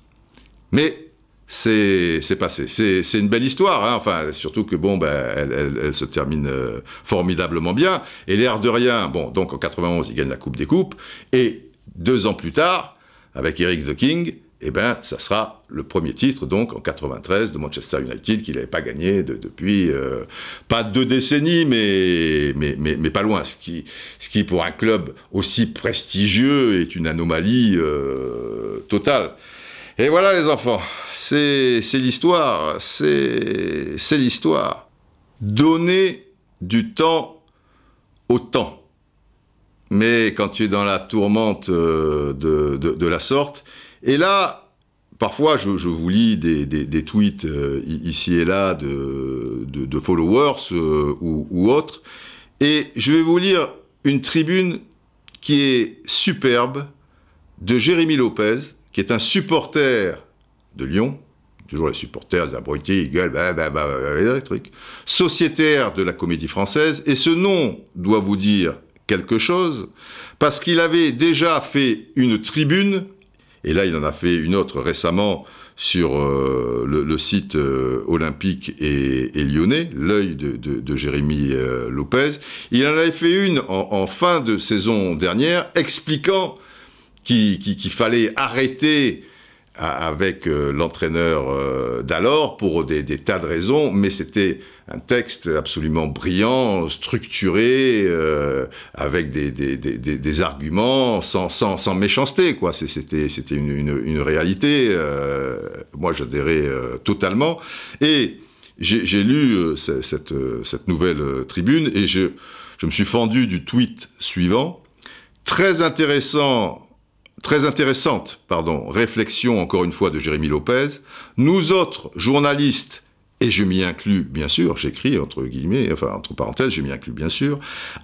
Mais c'est passé. C'est une belle histoire, hein. enfin, surtout que bon, ben, elle, elle, se termine euh, formidablement bien. Et l'air de rien, bon, donc en 91, il gagne la Coupe des Coupes, et deux ans plus tard, avec Eric the King, eh ben, ça sera le premier titre, donc en 93, de Manchester United, qu'il n'avait pas gagné de, depuis euh, pas deux décennies, mais, mais, mais, mais, pas loin. Ce qui, ce qui, pour un club aussi prestigieux, est une anomalie euh, totale. Et voilà les enfants, c'est l'histoire, c'est l'histoire. Donner du temps au temps. Mais quand tu es dans la tourmente euh, de, la sorte, et là, parfois je, vous lis des, tweets euh, ici et là de, followers euh, ou autres, et je vais vous lire une tribune qui est superbe de Jérémy Lopez, qui est un supporter de Lyon, toujours les supporters d'abrutis, ils gueulent, bah, bah, bah, sociétaire de la comédie française, et ce nom doit vous dire quelque chose, parce qu'il avait déjà fait une tribune, et là il en a fait une autre récemment sur euh, le, site euh, olympique et, lyonnais, l'œil de, Jérémy euh, Lopez, il en avait fait une en fin de saison dernière, expliquant qu'il qui, qui fallait arrêter avec euh, l'entraîneur euh, d'alors pour des, tas de raisons, mais c'était un texte absolument brillant, structuré, euh, avec des, des, des, arguments, sans, sans, sans méchanceté, quoi. C'était une, une, une, réalité. Euh, moi, j'adhérais euh, totalement. Et j'ai lu cette, cette nouvelle tribune et je, je me suis fendu du tweet suivant. Très intéressant Très intéressante, pardon, réflexion encore une fois de Jérémy Lopez. Nous autres journalistes, et je m'y inclus bien sûr, j'écris entre guillemets, enfin entre parenthèses, je m'y inclus bien sûr,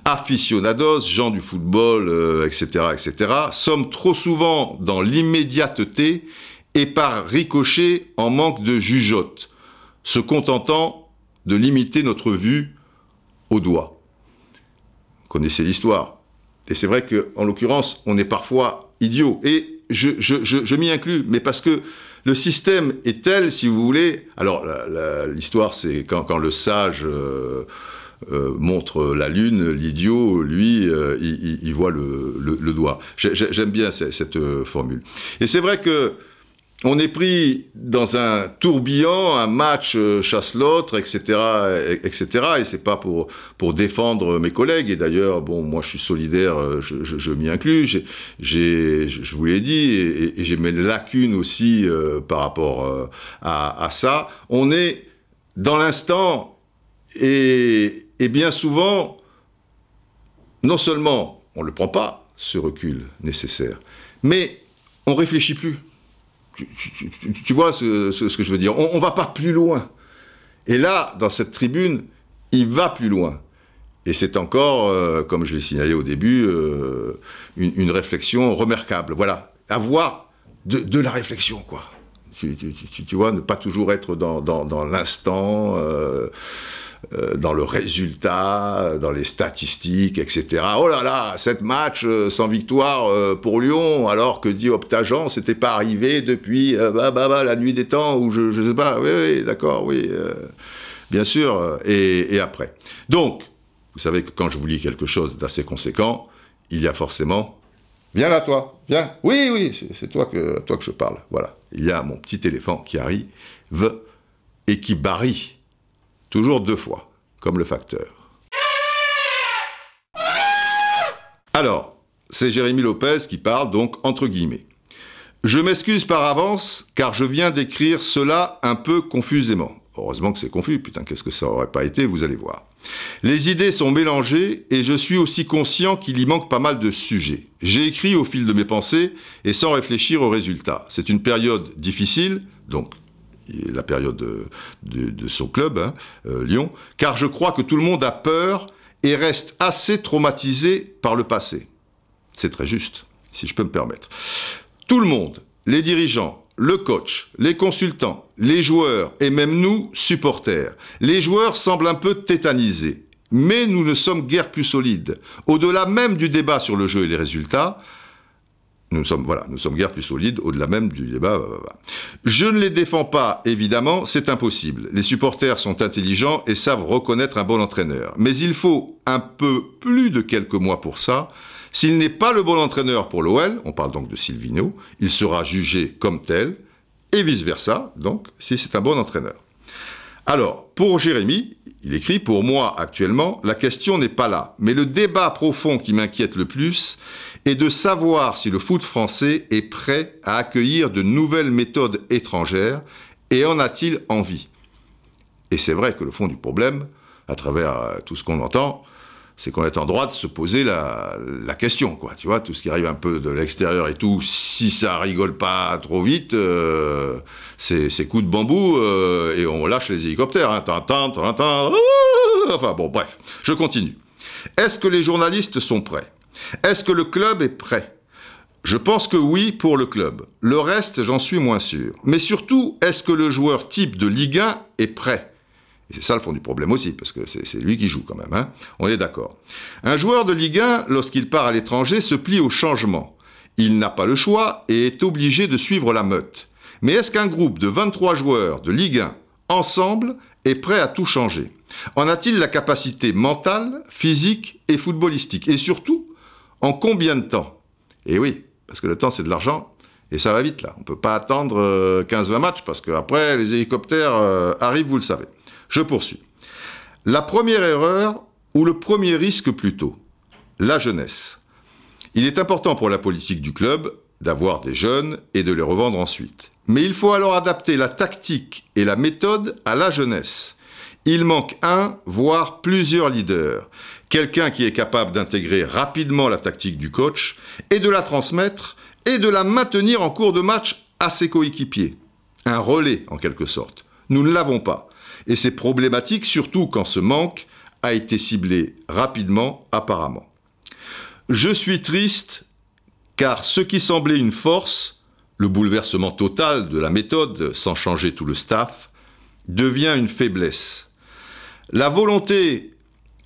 aficionados, gens du football, euh, etc., etc., sommes trop souvent dans l'immédiateté et par ricochet en manque de jugeote, se contentant de limiter notre vue au doigt. Vous connaissez l'histoire. Et c'est vrai qu'en l'occurrence, on est parfois idiot. Et je, je, je, je m'y inclus, mais parce que le système est tel, si vous voulez. Alors, l'histoire, c'est quand, quand, le sage euh, euh, montre la lune, l'idiot, lui, euh, il, il, voit le, le, le doigt. J'aime bien cette, cette euh, formule. Et c'est vrai que on est pris dans un tourbillon, un match euh, chasse l'autre, etc., etc. Et c'est pas pour pour défendre mes collègues. Et d'ailleurs, bon, moi, je suis solidaire, euh, je, m'y inclus. J'ai, je vous l'ai dit, et, j'ai mes lacunes aussi euh, par rapport à, à, ça. On est dans l'instant, et, et bien souvent, non seulement on le prend pas ce recul nécessaire, mais on réfléchit plus tu, vois ce, que je veux dire On ne va pas plus loin. Et là, dans cette tribune, il va plus loin. Et c'est encore, euh, comme je l'ai signalé au début, euh, une, réflexion remarquable. Voilà, avoir de, la réflexion, quoi. Tu, vois, ne pas toujours être dans, l'instant, euh, dans le résultat, dans les statistiques, etc. Oh là là, sept matchs sans victoire pour Lyon, alors que dit Optagen, c'était pas arrivé depuis bah, bah, bah, la nuit des temps, ou je, ne sais pas. Oui, oui, d'accord, oui. bien sûr, et, et après. Donc, vous savez que quand je vous lis quelque chose d'assez conséquent, il y a forcément Viens là, toi, viens. Oui, oui, c'est toi que, toi que je parle. Voilà. Il y a mon petit éléphant qui arrive et qui barille. Toujours deux fois, comme le facteur. Alors, c'est Jérémy Lopez qui parle, donc entre guillemets. Je m'excuse par avance, car je viens d'écrire cela un peu confusément. Heureusement que c'est confus, putain, qu'est-ce que ça aurait pas été, vous allez voir. Les idées sont mélangées et je suis aussi conscient qu'il y manque pas mal de sujets. J'ai écrit au fil de mes pensées et sans réfléchir aux résultats. C'est une période difficile, donc la période de, son club, hein, euh, Lyon, car je crois que tout le monde a peur et reste assez traumatisé par le passé. C'est très juste, si je peux me permettre. Tout le monde, les dirigeants, le coach, les consultants, les joueurs et même nous, supporters. Les joueurs semblent un peu tétanisés. Mais nous ne sommes guère plus solides. Au-delà même du débat sur le jeu et les résultats, nous sommes, voilà, nous sommes guère plus solides, au-delà même du débat. Je ne les défends pas, évidemment, c'est impossible. Les supporters sont intelligents et savent reconnaître un bon entraîneur. Mais il faut un peu plus de quelques mois pour ça, s'il n'est pas le bon entraîneur pour l'OL, on parle donc de Silvino, il sera jugé comme tel, et vice-versa, donc, si c'est un bon entraîneur. Alors, pour Jérémy, il écrit Pour moi, actuellement, la question n'est pas là. Mais le débat profond qui m'inquiète le plus est de savoir si le foot français est prêt à accueillir de nouvelles méthodes étrangères et en a-t-il envie? Et c'est vrai que le fond du problème, à travers euh, tout ce qu'on entend, c'est qu'on est en droit de se poser la, question, quoi. Tu vois, tout ce qui arrive un peu de l'extérieur et tout, si ça rigole pas trop vite, euh, c'est, coups de bambou euh, et on lâche les hélicoptères. Hein. enfin bon, bref, je continue. Est-ce que les journalistes sont prêts? Est-ce que le club est prêt? Je pense que oui pour le club. Le reste, j'en suis moins sûr. Mais surtout, est-ce que le joueur type de Ligue 1 est prêt? C'est ça le fond du problème aussi, parce que c'est lui qui joue quand même. Hein. On est d'accord. Un joueur de Ligue 1, lorsqu'il part à l'étranger, se plie au changement. Il n'a pas le choix et est obligé de suivre la meute. Mais est-ce qu'un groupe de 23 joueurs de Ligue 1, ensemble, est prêt à tout changer? En a-t-il la capacité mentale, physique et footballistique? Et surtout, en combien de temps? Eh oui, parce que le temps c'est de l'argent, et ça va vite là. On ne peut pas attendre 15-20 euh, matchs, parce qu'après les hélicoptères euh, arrivent, vous le savez. Je poursuis. La première erreur, ou le premier risque plutôt, la jeunesse. Il est important pour la politique du club d'avoir des jeunes et de les revendre ensuite. Mais il faut alors adapter la tactique et la méthode à la jeunesse. Il manque un, voire plusieurs leaders. Quelqu'un qui est capable d'intégrer rapidement la tactique du coach et de la transmettre et de la maintenir en cours de match à ses coéquipiers. Un relais en quelque sorte. Nous ne l'avons pas. Et c'est problématique surtout quand ce manque a été ciblé rapidement apparemment. Je suis triste car ce qui semblait une force, le bouleversement total de la méthode sans changer tout le staff, devient une faiblesse. La volonté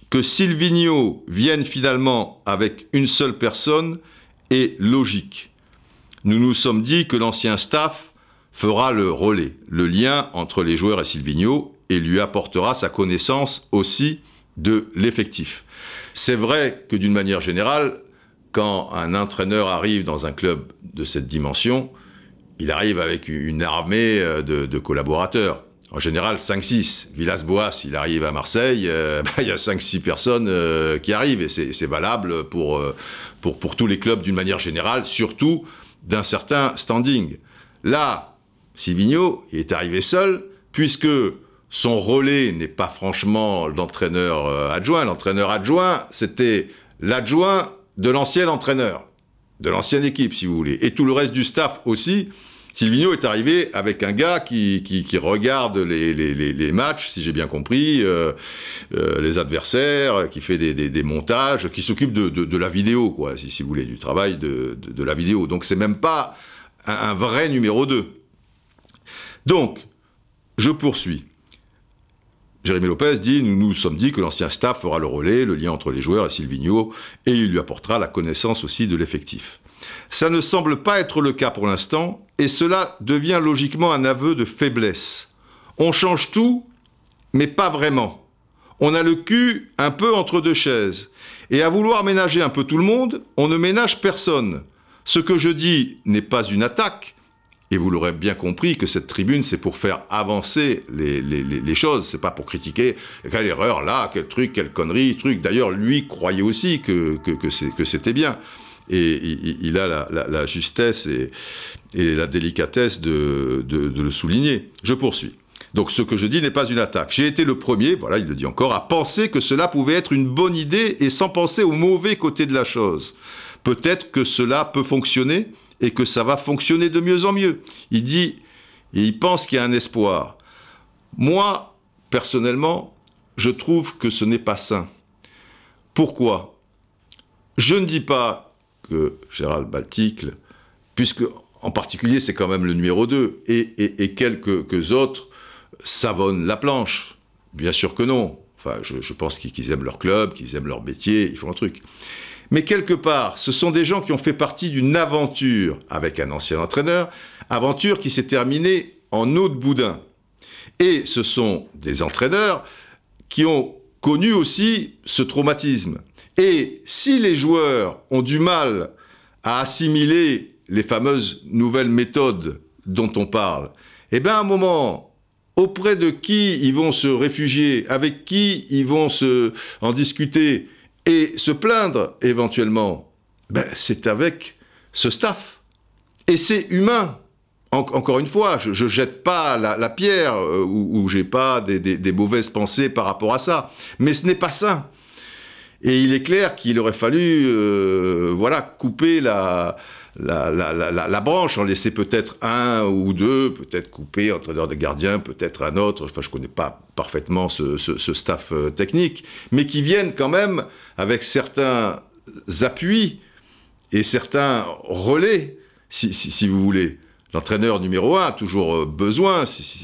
que Silvino vienne finalement avec une seule personne est logique. Nous nous sommes dit que l'ancien staff fera le relais, le lien entre les joueurs et Silvino, et lui apportera sa connaissance aussi de l'effectif. C'est vrai que d'une manière générale, quand un entraîneur arrive dans un club de cette dimension, il arrive avec une armée euh, de, collaborateurs. En général, 5-6. Villas-Boas, il arrive à Marseille, euh, bah, il y a 5-6 personnes euh, qui arrivent, et c'est valable pour, pour, pour tous les clubs d'une manière générale, surtout d'un certain standing. Là, Sivigno, il est arrivé seul, puisque son relais n'est pas franchement l'entraîneur euh, adjoint. L'entraîneur adjoint, c'était l'adjoint de l'ancien entraîneur, de l'ancienne équipe, si vous voulez. Et tout le reste du staff aussi Silvino est arrivé avec un gars qui, qui, regarde les, les, matchs, si j'ai bien compris, euh, euh, les adversaires, qui fait des, des, montages, qui s'occupe de, la vidéo, quoi, si, vous voulez, du travail de, de la vidéo. Donc c'est même pas un, un vrai numéro 2. Donc, je poursuis. Jérémy Lopez dit Nous nous sommes dit que l'ancien staff fera le relais, le lien entre les joueurs et Silvino, et il lui apportera la connaissance aussi de l'effectif. Ça ne semble pas être le cas pour l'instant, et cela devient logiquement un aveu de faiblesse. On change tout, mais pas vraiment. On a le cul un peu entre deux chaises. Et à vouloir ménager un peu tout le monde, on ne ménage personne. Ce que je dis n'est pas une attaque, et vous l'aurez bien compris que cette tribune, c'est pour faire avancer les, choses, c'est pas pour critiquer quelle erreur là, quel truc, quelle connerie, truc. D'ailleurs, lui croyait aussi que, que c'était bien. Et il, a la, justesse et, la délicatesse de, de le souligner. Je poursuis. Donc ce que je dis n'est pas une attaque. J'ai été le premier, voilà, il le dit encore, à penser que cela pouvait être une bonne idée et sans penser au mauvais côté de la chose. Peut-être que cela peut fonctionner, et que ça va fonctionner de mieux en mieux. Il dit, et il pense qu'il y a un espoir. Moi, personnellement, je trouve que ce n'est pas sain. Pourquoi? Je ne dis pas que Gérald Balticle, puisque en particulier c'est quand même le numéro 2, et, quelques, autres savonnent la planche. Bien sûr que non. Enfin, je, pense qu'ils aiment leur club, qu'ils aiment leur métier, ils font un truc. Mais quelque part, ce sont des gens qui ont fait partie d'une aventure avec un ancien entraîneur, aventure qui s'est terminée en eau de boudin. Et ce sont des entraîneurs qui ont connu aussi ce traumatisme. Et si les joueurs ont du mal à assimiler les fameuses nouvelles méthodes dont on parle, eh bien à un moment, auprès de qui ils vont se réfugier, avec qui ils vont se en discuter, et se plaindre éventuellement, ben, c'est avec ce staff. Et c'est humain. encore une fois, je, ne jette pas la, pierre euh, ou, j'ai pas des, mauvaises pensées par rapport à ça. Mais ce n'est pas ça. Et il est clair qu'il aurait fallu, euh, voilà, couper la, la, la, branche, en laisser peut-être un ou deux, peut-être couper entraîneur de gardien, peut-être un autre. Enfin, je connais pas parfaitement ce, staff euh, technique, mais qui viennent quand même avec certains appuis et certains relais, si, vous voulez. L'entraîneur numéro un a toujours euh, besoin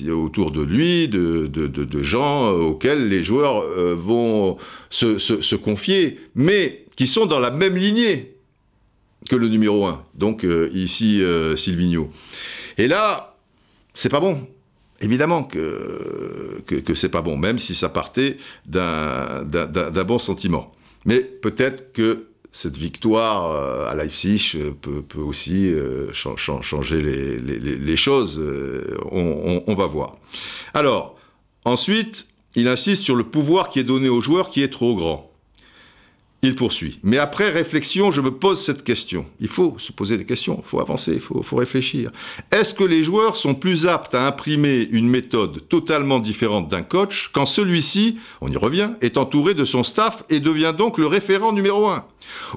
autour de lui de, de, gens euh, auxquels les joueurs vont se, se, confier, mais qui sont dans la même lignée que le numéro 1, donc euh, ici euh, Silvino. Et là, c'est pas bon. Évidemment que, que, c'est pas bon, même si ça partait d'un bon sentiment. Mais peut-être que cette victoire euh, à Leipzig peut, peut aussi changer les, les, choses. On, on, va voir. Alors, ensuite, il insiste sur le pouvoir qui est donné aux joueurs qui est trop grand. Il poursuit. Mais après réflexion, je me pose cette question. Il faut se poser des questions, il faut avancer, il faut, réfléchir. Est-ce que les joueurs sont plus aptes à imprimer une méthode totalement différente d'un coach quand celui-ci, on y revient, est entouré de son staff et devient donc le référent numéro un?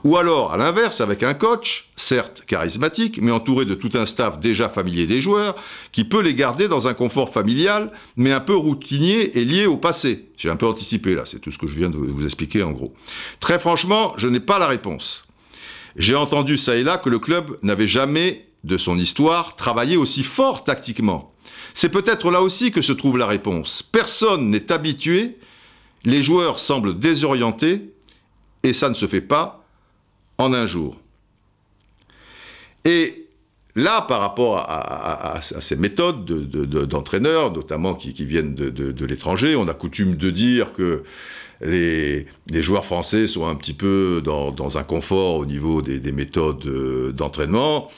Ou alors, à l'inverse, avec un coach, certes charismatique, mais entouré de tout un staff déjà familier des joueurs, qui peut les garder dans un confort familial, mais un peu routinier et lié au passé? J'ai un peu anticipé là, c'est tout ce que je viens de vous expliquer en gros. Très franchement, je n'ai pas la réponse. J'ai entendu ça et là que le club n'avait jamais, de son histoire, travaillé aussi fort tactiquement. C'est peut-être là aussi que se trouve la réponse. Personne n'est habitué, les joueurs semblent désorientés, et ça ne se fait pas en un jour. Et là, par rapport à, ces méthodes d'entraîneurs, notamment qui, viennent de, l'étranger, on a coutume de dire que les, joueurs français sont un petit peu dans, un confort au niveau des, méthodes euh, d'entraînement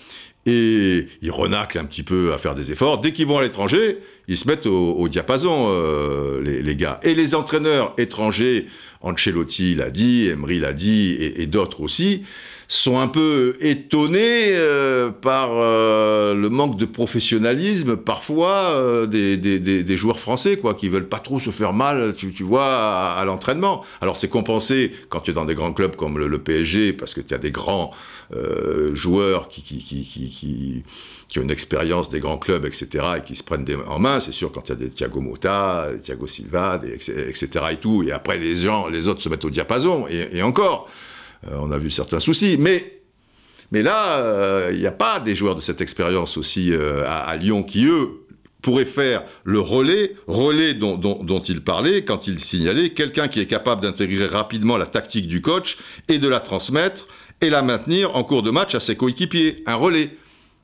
et ils renaclent un petit peu à faire des efforts. Dès qu'ils vont à l'étranger, ils se mettent au, diapason, euh, les, gars. Et les entraîneurs étrangers, Ancelotti l'a dit, Emery l'a dit, et d'autres aussi, sont un peu étonnés euh, par euh, le manque de professionnalisme parfois euh, des, des, des, joueurs français, quoi, qui veulent pas trop se faire mal, tu, tu vois, à, l'entraînement. Alors c'est compensé quand tu es dans des grands clubs comme le, PSG, parce que tu as des grands joueurs qui qui, qui, qui, qui, ont une expérience des grands clubs, etc., et qui se prennent des, en main. C'est sûr quand il y a des Thiago Motta, Thiago Silva, des, etc., et tout. Et après les gens, les autres se mettent au diapason, et, et encore. Euh, on a vu certains soucis, mais, mais là, euh, il n'y a pas des joueurs de cette expérience aussi euh, à, Lyon qui, eux, pourraient faire le relais, relais dont, il parlait quand il signalait quelqu'un qui est capable d'intégrer rapidement la tactique du coach et de la transmettre et la maintenir en cours de match à ses coéquipiers. Un relais,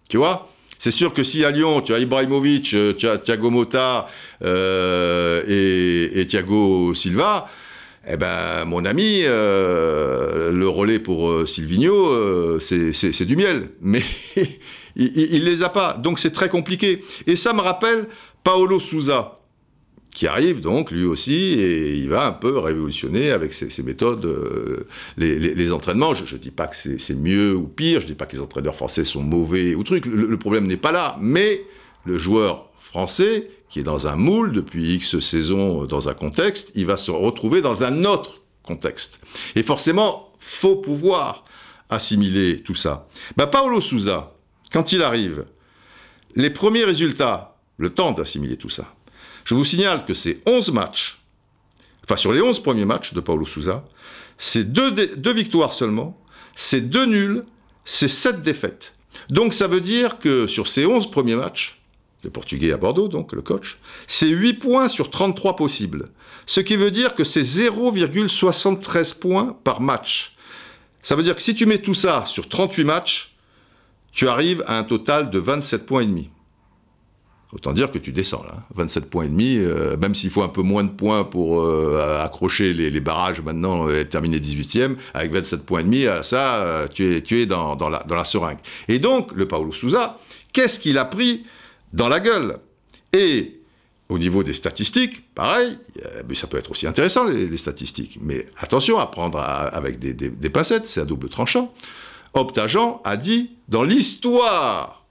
tu vois? C'est sûr que si à Lyon, tu as Ibrahimovic, tu as Thiago Motta et, et, Thiago Silva, eh ben, mon ami, euh, le relais pour euh, Silvino, euh, c'est du miel. Mais il, il, les a pas. Donc c'est très compliqué. Et ça me rappelle Paolo Souza, qui arrive donc lui aussi, et il va un peu révolutionner avec ses, méthodes, les, entraînements. Je ne dis pas que c'est mieux ou pire, je ne dis pas que les entraîneurs français sont mauvais ou truc. le problème n'est pas là. Mais le joueur français qui est dans un moule depuis X saisons dans un contexte, il va se retrouver dans un autre contexte. Et forcément, faut pouvoir assimiler tout ça. Bah, Paolo Souza, quand il arrive, les premiers résultats, le temps d'assimiler tout ça. Je vous signale que c'est 11 matchs, enfin sur les 11 premiers matchs de Paolo Souza, c'est deux, deux victoires seulement, c'est deux nuls, c'est sept défaites. Donc ça veut dire que sur ces 11 premiers matchs, le Portugais à Bordeaux, donc le coach, c'est 8 points sur 33 possibles. Ce qui veut dire que c'est 0,73 points par match. Ça veut dire que si tu mets tout ça sur 38 matchs, tu arrives à un total de 27 points et demi. Autant dire que tu descends là, 27 points et demi, euh, même s'il faut un peu moins de points pour euh, accrocher les, barrages maintenant et terminer 18e, avec 27 points et demi, euh, ça, tu es, dans, la, dans seringue. Et donc, le Paulo Souza, qu'est-ce qu'il a pris dans la gueule. Et au niveau des statistiques, pareil, mais ça peut être aussi intéressant les, statistiques, mais attention à prendre avec des, des pincettes, c'est à double tranchant. Optagent a dit, dans l'histoire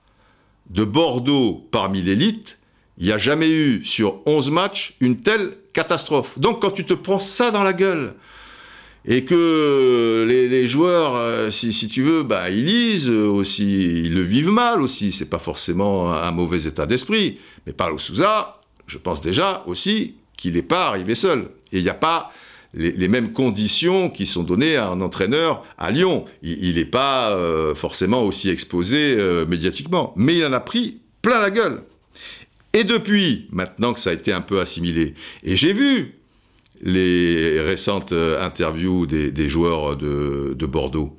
de Bordeaux parmi l'élite, il n'y a jamais eu sur 11 matchs une telle catastrophe. Donc quand tu te prends ça dans la gueule, et que les, joueurs, euh, si, tu veux, bah, ils lisent aussi, ils le vivent mal aussi. C'est pas forcément un mauvais état d'esprit. Mais Paulo Souza, je pense déjà aussi qu'il n'est pas arrivé seul. Et il n'y a pas les, mêmes conditions qui sont données à un entraîneur à Lyon. Il n'est pas euh, forcément aussi exposé euh, médiatiquement. Mais il en a pris plein la gueule. Et depuis, maintenant que ça a été un peu assimilé, et j'ai vu les récentes euh, interviews des, joueurs de, Bordeaux,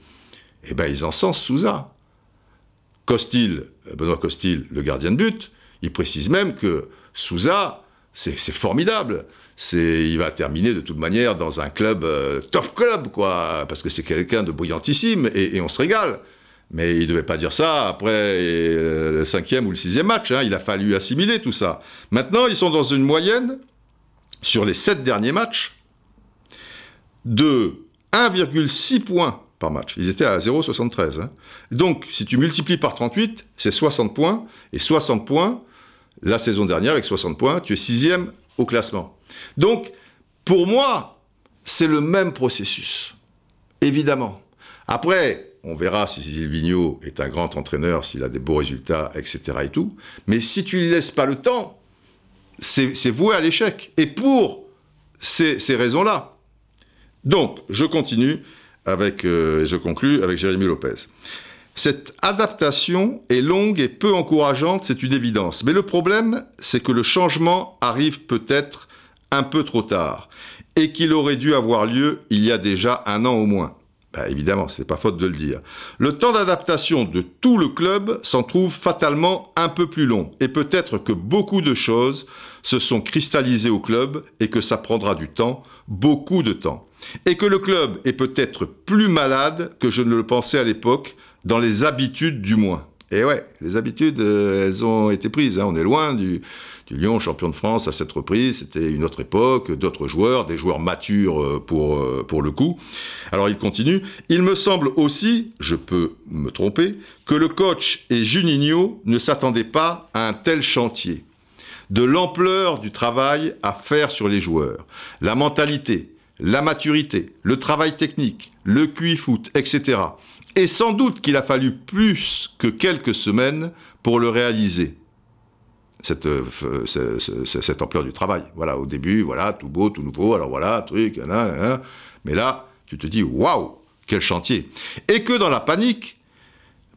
eh ben, ils encensent Souza. Costil, Benoît Costil, le gardien de but, il précise même que Souza, c'est formidable. Il va terminer de toute manière dans un club, euh, top club, quoi, parce que c'est quelqu'un de brillantissime et, on se régale. Mais il ne devait pas dire ça après euh, le cinquième ou le sixième match. Hein. Il a fallu assimiler tout ça. Maintenant, ils sont dans une moyenne sur les sept derniers matchs de 1,6 points par match. Ils étaient à 0,73. Hein. Donc, si tu multiplies par 38, c'est 60 points. Et 60 points, la saison dernière, avec 60 points, tu es sixième au classement. Donc, pour moi, c'est le même processus. Évidemment. Après, on verra si Silvino est un grand entraîneur, s'il a des beaux résultats, etc. et tout. Mais si tu ne lui laisses pas le temps, c'est voué à l'échec. Et pour ces, raisons-là. Donc, je continue avec, euh, je conclus avec Jérémy Lopez. Cette adaptation est longue et peu encourageante, c'est une évidence. Mais le problème, c'est que le changement arrive peut-être un peu trop tard et qu'il aurait dû avoir lieu il y a déjà un an au moins. Bah, évidemment, ce n'est pas faute de le dire. Le temps d'adaptation de tout le club s'en trouve fatalement un peu plus long. Et peut-être que beaucoup de choses se sont cristallisées au club et que ça prendra du temps, beaucoup de temps. Et que le club est peut-être plus malade que je ne le pensais à l'époque, dans les habitudes du moins. Et ouais, les habitudes, euh, elles ont été prises. Hein. On est loin du, Lyon champion de France à cette reprise. C'était une autre époque, d'autres joueurs, des joueurs matures euh, pour, euh, pour le coup. Alors il continue. Il me semble aussi, je peux me tromper, que le coach et Juninho ne s'attendaient pas à un tel chantier. De l'ampleur du travail à faire sur les joueurs, la mentalité, la maturité, le travail technique, le QI foot, etc. Et sans doute qu'il a fallu plus que quelques semaines pour le réaliser. Cette, euh, cette, ampleur du travail. Voilà, au début, voilà, tout beau, tout nouveau, alors voilà, truc, mais là, tu te dis, waouh, quel chantier. Et que dans la panique,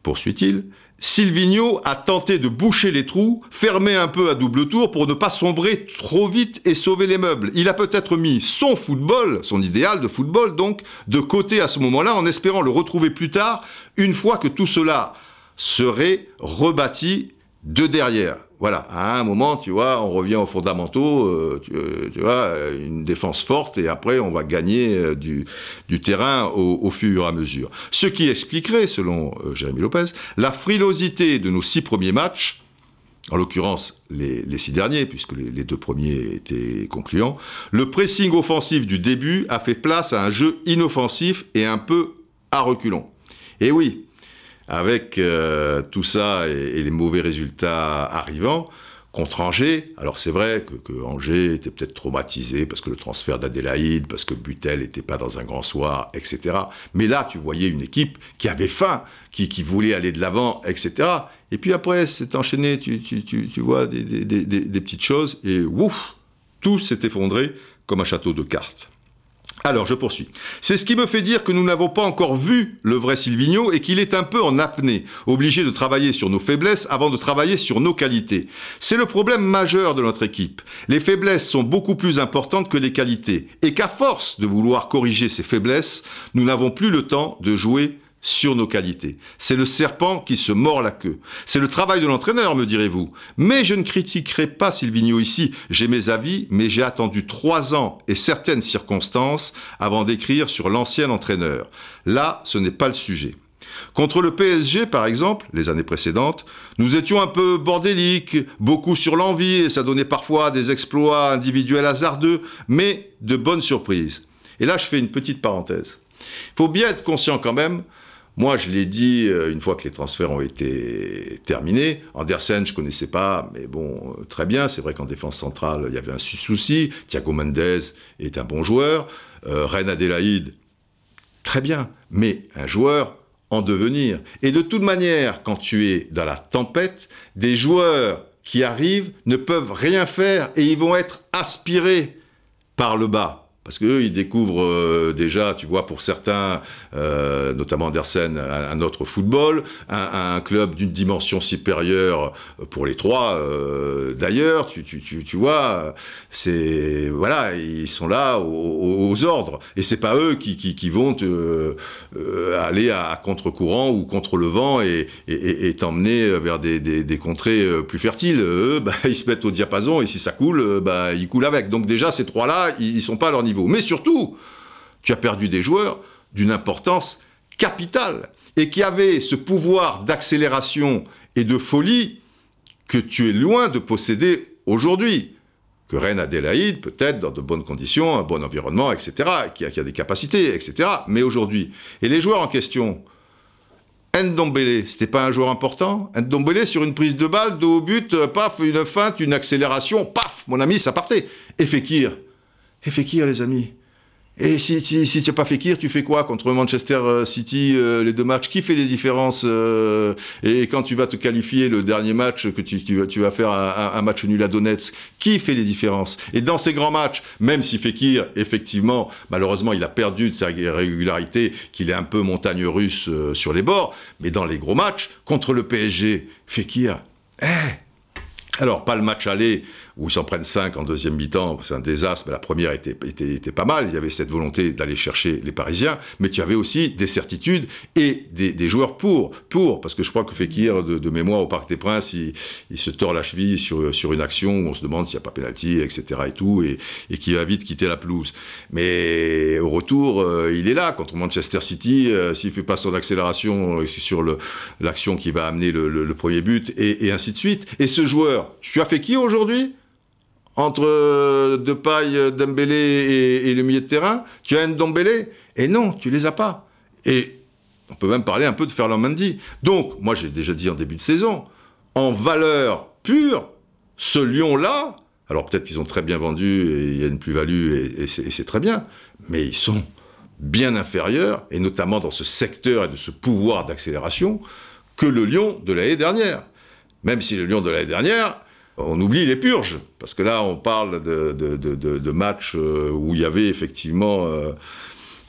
poursuit-il, Silvino a tenté de boucher les trous, fermer un peu à double tour pour ne pas sombrer trop vite et sauver les meubles. Il a peut-être mis son football, son idéal de football donc, de côté à ce moment-là en espérant le retrouver plus tard, une fois que tout cela serait rebâti de derrière. Voilà, à un moment, tu vois, on revient aux fondamentaux, euh, euh, tu, vois, une défense forte, et après, on va gagner euh, du, terrain au, fur et à mesure. Ce qui expliquerait, selon Jérémy Lopez, la frilosité de nos six premiers matchs, en l'occurrence les, six derniers, puisque les, les, deux premiers étaient concluants, le pressing offensif du début a fait place à un jeu inoffensif et un peu à reculons. Et oui, avec euh, tout ça et, les mauvais résultats arrivant, contre Angers, alors c'est vrai que, Angers était peut-être traumatisé parce que le transfert d'Adélaïde, parce que Butel n'était pas dans un grand soir, etc. Mais là, tu voyais une équipe qui avait faim, qui, voulait aller de l'avant, etc. Et puis après, c'est enchaîné, tu, vois, des, des petites choses, et ouf, tout s'est effondré comme un château de cartes. Alors, je poursuis. C'est ce qui me fait dire que nous n'avons pas encore vu le vrai Silvino et qu'il est un peu en apnée, obligé de travailler sur nos faiblesses avant de travailler sur nos qualités. C'est le problème majeur de notre équipe. Les faiblesses sont beaucoup plus importantes que les qualités et qu'à force de vouloir corriger ces faiblesses, nous n'avons plus le temps de jouer sur nos qualités. C'est le serpent qui se mord la queue. C'est le travail de l'entraîneur, me direz-vous. Mais je ne critiquerai pas Silvino ici. J'ai mes avis, mais j'ai attendu trois ans et certaines circonstances avant d'écrire sur l'ancien entraîneur. Là, ce n'est pas le sujet. Contre le PSG, par exemple, les années précédentes, nous étions un peu bordéliques, beaucoup sur l'envie, et ça donnait parfois des exploits individuels hasardeux, mais de bonnes surprises. Et là, je fais une petite parenthèse. Il faut bien être conscient quand même moi, je l'ai dit euh, une fois que les transferts ont été terminés. Andersen, je connaissais pas, mais bon, euh, très bien. C'est vrai qu'en défense centrale, il y avait un souci. Thiago Mendes est un bon joueur. Euh, Ren Adelaide, très bien. Mais un joueur en devenir. Et de toute manière, quand tu es dans la tempête, des joueurs qui arrivent ne peuvent rien faire et ils vont être aspirés par le bas parce qu'eux, ils découvrent euh, déjà, tu vois, pour certains, euh, notamment Andersen, un, autre football, un, club d'une dimension supérieure pour les trois. Euh, d'ailleurs, tu, vois, c'est voilà, ils sont là aux, ordres, et c'est pas eux qui, vont aller à, contre-courant ou contre le vent et, t'emmener vers des, contrées plus fertiles. Eux, bah, ils se mettent au diapason et si ça coule, bah, ils coulent avec. Donc déjà, ces trois-là, ils, ils sont pas à leur niveau. Mais surtout, tu as perdu des joueurs d'une importance capitale et qui avaient ce pouvoir d'accélération et de folie que tu es loin de posséder aujourd'hui. Que Reine Adélaïde, peut-être dans de bonnes conditions, un bon environnement, etc., qui a, qui a des capacités, etc. Mais aujourd'hui, et les joueurs en question, Ndombele, c'était pas un joueur important? Ndombele, sur une prise de balle, de haut but, euh, paf, une feinte, une accélération, paf, mon ami, ça partait. Et Fekir, et Fekir, les amis. Et si, tu n'as pas Fekir, tu fais quoi contre Manchester euh, City, euh, les deux matchs? Qui fait les différences euh, Et quand tu vas te qualifier le dernier match, que tu, tu, vas faire un, match nul à Donetsk, qui fait les différences? Et dans ces grands matchs, même si Fekir, effectivement, malheureusement, il a perdu de sa régularité, qu'il est un peu montagne russe sur les bords, mais dans les gros matchs, contre le PSG, Fekir, eh! Alors, pas le match aller où ils s'en prennent 5 en deuxième mi-temps, c'est un désastre, mais la première était, était, pas mal. Il y avait cette volonté d'aller chercher les Parisiens, mais tu avais aussi des certitudes et des, joueurs pour, pour, parce que je crois que Fekir, de, mémoire au Parc des Princes, il, se tord la cheville sur, une action où on se demande s'il n'y a pas pénalty, etc. et tout, et, qui va vite quitter la pelouse. Mais au retour, euh, il est là contre Manchester City, euh, s'il fait pas son accélération euh, sur l'action qui va amener le, premier but, et ainsi de suite. Et ce joueur, tu as fait qui aujourd'hui? Entre Depay, Dembélé et, et, le milieu de terrain, tu as Ndombélé Et non, tu les as pas. Et on peut même parler un peu de Ferland Mendy. Donc, moi j'ai déjà dit en début de saison, en valeur pure, ce Lyon-là, alors peut-être qu'ils ont très bien vendu et il y a une plus-value et, et c'est très bien, mais ils sont bien inférieurs, et notamment dans ce secteur et de ce pouvoir d'accélération, que le Lyon de l'année dernière. Même si le Lyon de l'année dernière, on oublie les purges, parce que là, on parle de, de, de, matchs euh, où il y avait effectivement euh,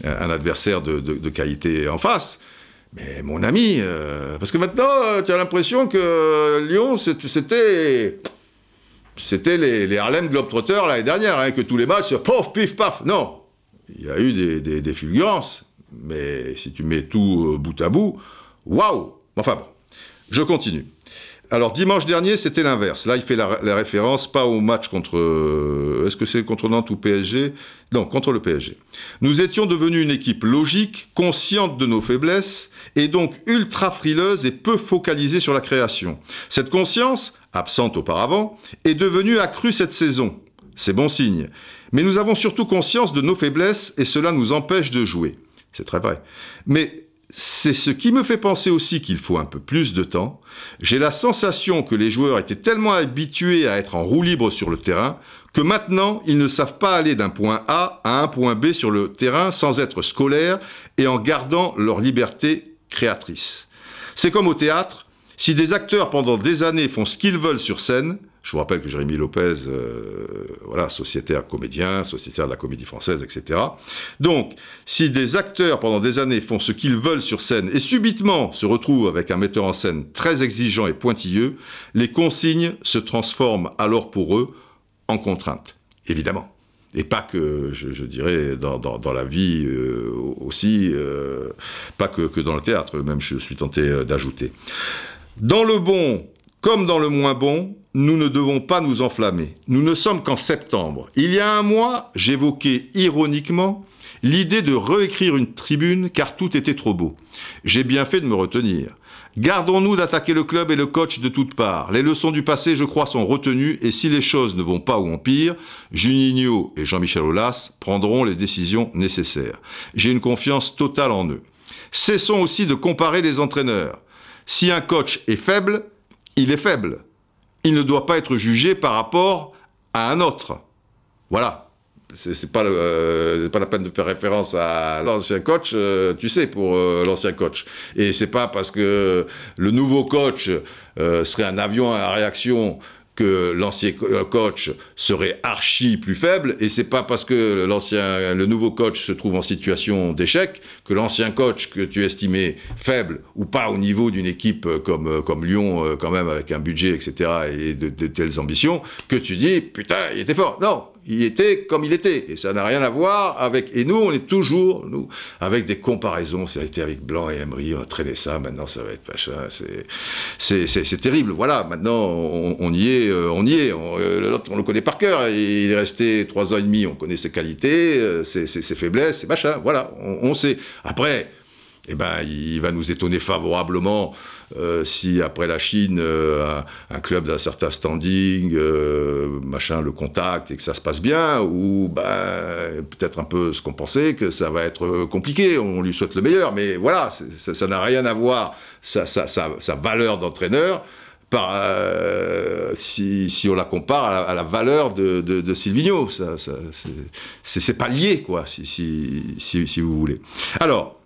un adversaire de, qualité en face. Mais mon ami, euh, parce que maintenant, tu as l'impression que Lyon, c'était les, Harlem Globetrotters l'année dernière, hein, que tous les matchs, pof, pif, paf. Non, il y a eu des, des, des fulgurances, mais si tu mets tout bout à bout, waouh Enfin bon, je continue. Alors dimanche dernier, c'était l'inverse. Là, il fait la, référence pas au match contre. Euh, est-ce que c'est contre Nantes ou PSG Non, contre le PSG. Nous étions devenus une équipe logique, consciente de nos faiblesses, et donc ultra frileuse et peu focalisée sur la création. Cette conscience, absente auparavant, est devenue accrue cette saison. C'est bon signe. Mais nous avons surtout conscience de nos faiblesses et cela nous empêche de jouer. C'est très vrai. Mais c'est ce qui me fait penser aussi qu'il faut un peu plus de temps. J'ai la sensation que les joueurs étaient tellement habitués à être en roue libre sur le terrain que maintenant ils ne savent pas aller d'un point A à un point B sur le terrain sans être scolaires et en gardant leur liberté créatrice. C'est comme au théâtre, si des acteurs pendant des années font ce qu'ils veulent sur scène, je vous rappelle que Jérémy Lopez, euh, voilà, sociétaire comédien, sociétaire de la comédie française, etc. Donc, si des acteurs pendant des années font ce qu'ils veulent sur scène et subitement se retrouvent avec un metteur en scène très exigeant et pointilleux, les consignes se transforment alors pour eux en contraintes, évidemment. Et pas que, je, dirais, dans, la vie euh, aussi, euh, pas que, dans le théâtre, même je suis tenté d'ajouter. Dans le bon comme dans le moins bon, nous ne devons pas nous enflammer. Nous ne sommes qu'en septembre. Il y a un mois, j'évoquais ironiquement l'idée de réécrire une tribune car tout était trop beau. J'ai bien fait de me retenir. Gardons-nous d'attaquer le club et le coach de toutes parts. Les leçons du passé, je crois, sont retenues et si les choses ne vont pas ou empirent, Juninho et Jean-Michel Aulas prendront les décisions nécessaires. J'ai une confiance totale en eux. Cessons aussi de comparer les entraîneurs. Si un coach est faible, il est faible. Il ne doit pas être jugé par rapport à un autre. Voilà. C'est pas, euh, pas la peine de faire référence à l'ancien coach, euh, tu sais, pour euh, l'ancien coach. Et c'est pas parce que le nouveau coach euh, serait un avion à réaction que l'ancien coach serait archi plus faible et c'est pas parce que l'ancien le nouveau coach se trouve en situation d'échec que l'ancien coach que tu estimais faible ou pas au niveau d'une équipe comme comme Lyon euh, quand même avec un budget etc et de, de telles ambitions que tu dis putain il était fort. Non il était comme il était. Et ça n'a rien à voir avec. Et nous, on est toujours, nous, avec des comparaisons. Ça a été avec Blanc et Emery, on a traîné ça, maintenant ça va être machin. C'est terrible. Voilà, maintenant, on, on, y est, on y est. Euh, l'autre, on, le connaît par cœur. Il est resté trois ans et demi, on connaît ses qualités, euh, ses, ses, ses faiblesses, ses machins. Voilà, on, on sait. Après eh ben, il va nous étonner favorablement euh, si après la Chine, euh, un, club d'un certain standing, euh, machin, le contact et que ça se passe bien, ou ben, peut-être un peu ce qu'on pensait, que ça va être compliqué, on lui souhaite le meilleur, mais voilà, ça n'a rien à voir, sa, sa, sa, sa valeur d'entraîneur, par, euh, si, si, on la compare à la, valeur de, de, de Silvino. Ça, ça, c'est pas lié, quoi, si, si, si vous voulez. Alors,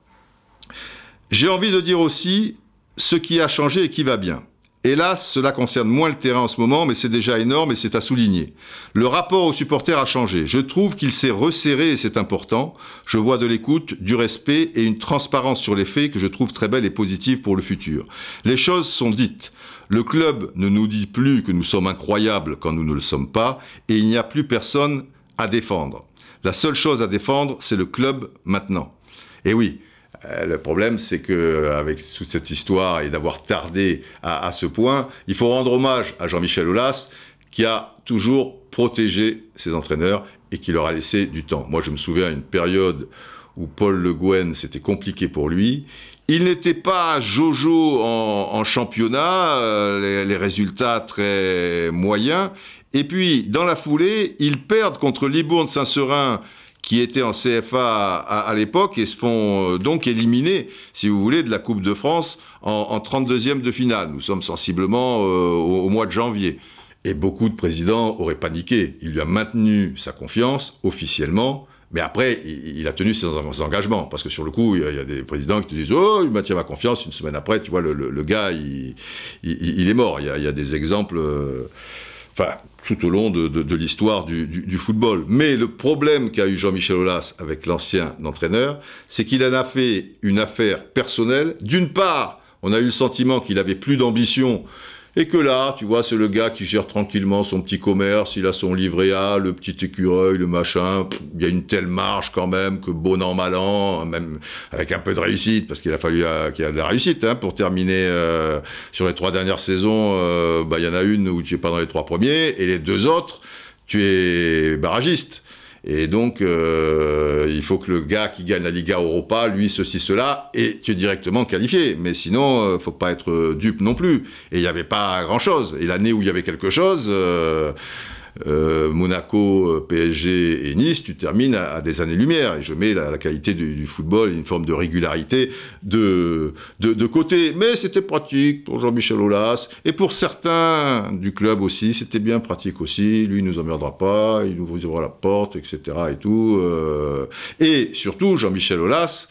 j'ai envie de dire aussi ce qui a changé et qui va bien. Hélas, cela concerne moins le terrain en ce moment, mais c'est déjà énorme et c'est à souligner. Le rapport aux supporters a changé. Je trouve qu'il s'est resserré et c'est important. Je vois de l'écoute, du respect et une transparence sur les faits que je trouve très belle et positive pour le futur. Les choses sont dites. Le club ne nous dit plus que nous sommes incroyables quand nous ne le sommes pas et il n'y a plus personne à défendre. La seule chose à défendre, c'est le club maintenant. Et oui, le problème, c'est que avec toute cette histoire et d'avoir tardé à, ce point, il faut rendre hommage à Jean-Michel Aulas, qui a toujours protégé ses entraîneurs et qui leur a laissé du temps. Moi, je me souviens d'une période où Paul Le Guen, c'était compliqué pour lui. Il n'était pas Jojo en, championnat, euh, les, résultats très moyens. Et puis, dans la foulée, ils perdent contre Libourne Saint-Seurin qui étaient en CFA à, l'époque et se font euh, donc éliminer, si vous voulez, de la Coupe de France en, 32e de finale. Nous sommes sensiblement euh, au, mois de janvier. Et beaucoup de présidents auraient paniqué. Il lui a maintenu sa confiance officiellement, mais après, il, a tenu ses, engagements. Parce que sur le coup, il y, a, des présidents qui te disent Oh, il maintient ma confiance. Une semaine après, tu vois, le, gars, il, est mort. Il y a, des exemples. Euh, enfin, tout au long de, l'histoire du, football. Mais le problème qu'a eu Jean-Michel Aulas avec l'ancien entraîneur, c'est qu'il en a fait une affaire personnelle. D'une part, on a eu le sentiment qu'il avait plus d'ambition et que là, tu vois, c'est le gars qui gère tranquillement son petit commerce, il a son livret A, le petit écureuil, le machin. Il y a une telle marge quand même que bon an, mal an, même avec un peu de réussite, parce qu'il a fallu euh, qu'il y ait de la réussite hein, pour terminer euh, sur les trois dernières saisons. Euh, bah, il y en a une où tu es pas dans les trois premiers, et les deux autres, tu es barragiste. Et donc, euh, il faut que le gars qui gagne la Liga Europa, lui, ceci, cela, et tu es directement qualifié. Mais sinon, euh, faut pas être dupe non plus. Et il n'y avait pas grand-chose. Et l'année où il y avait quelque chose, euh, euh, Monaco, euh, PSG et Nice, tu termines à, des années-lumière. Et je mets la, qualité du, football, une forme de régularité de, de, côté. Mais c'était pratique pour Jean-Michel Aulas. Et pour certains du club aussi, c'était bien pratique aussi. Lui, il nous emmerdera pas, il nous ouvrira la porte, etc. Et tout. Euh. Et surtout, Jean-Michel Aulas,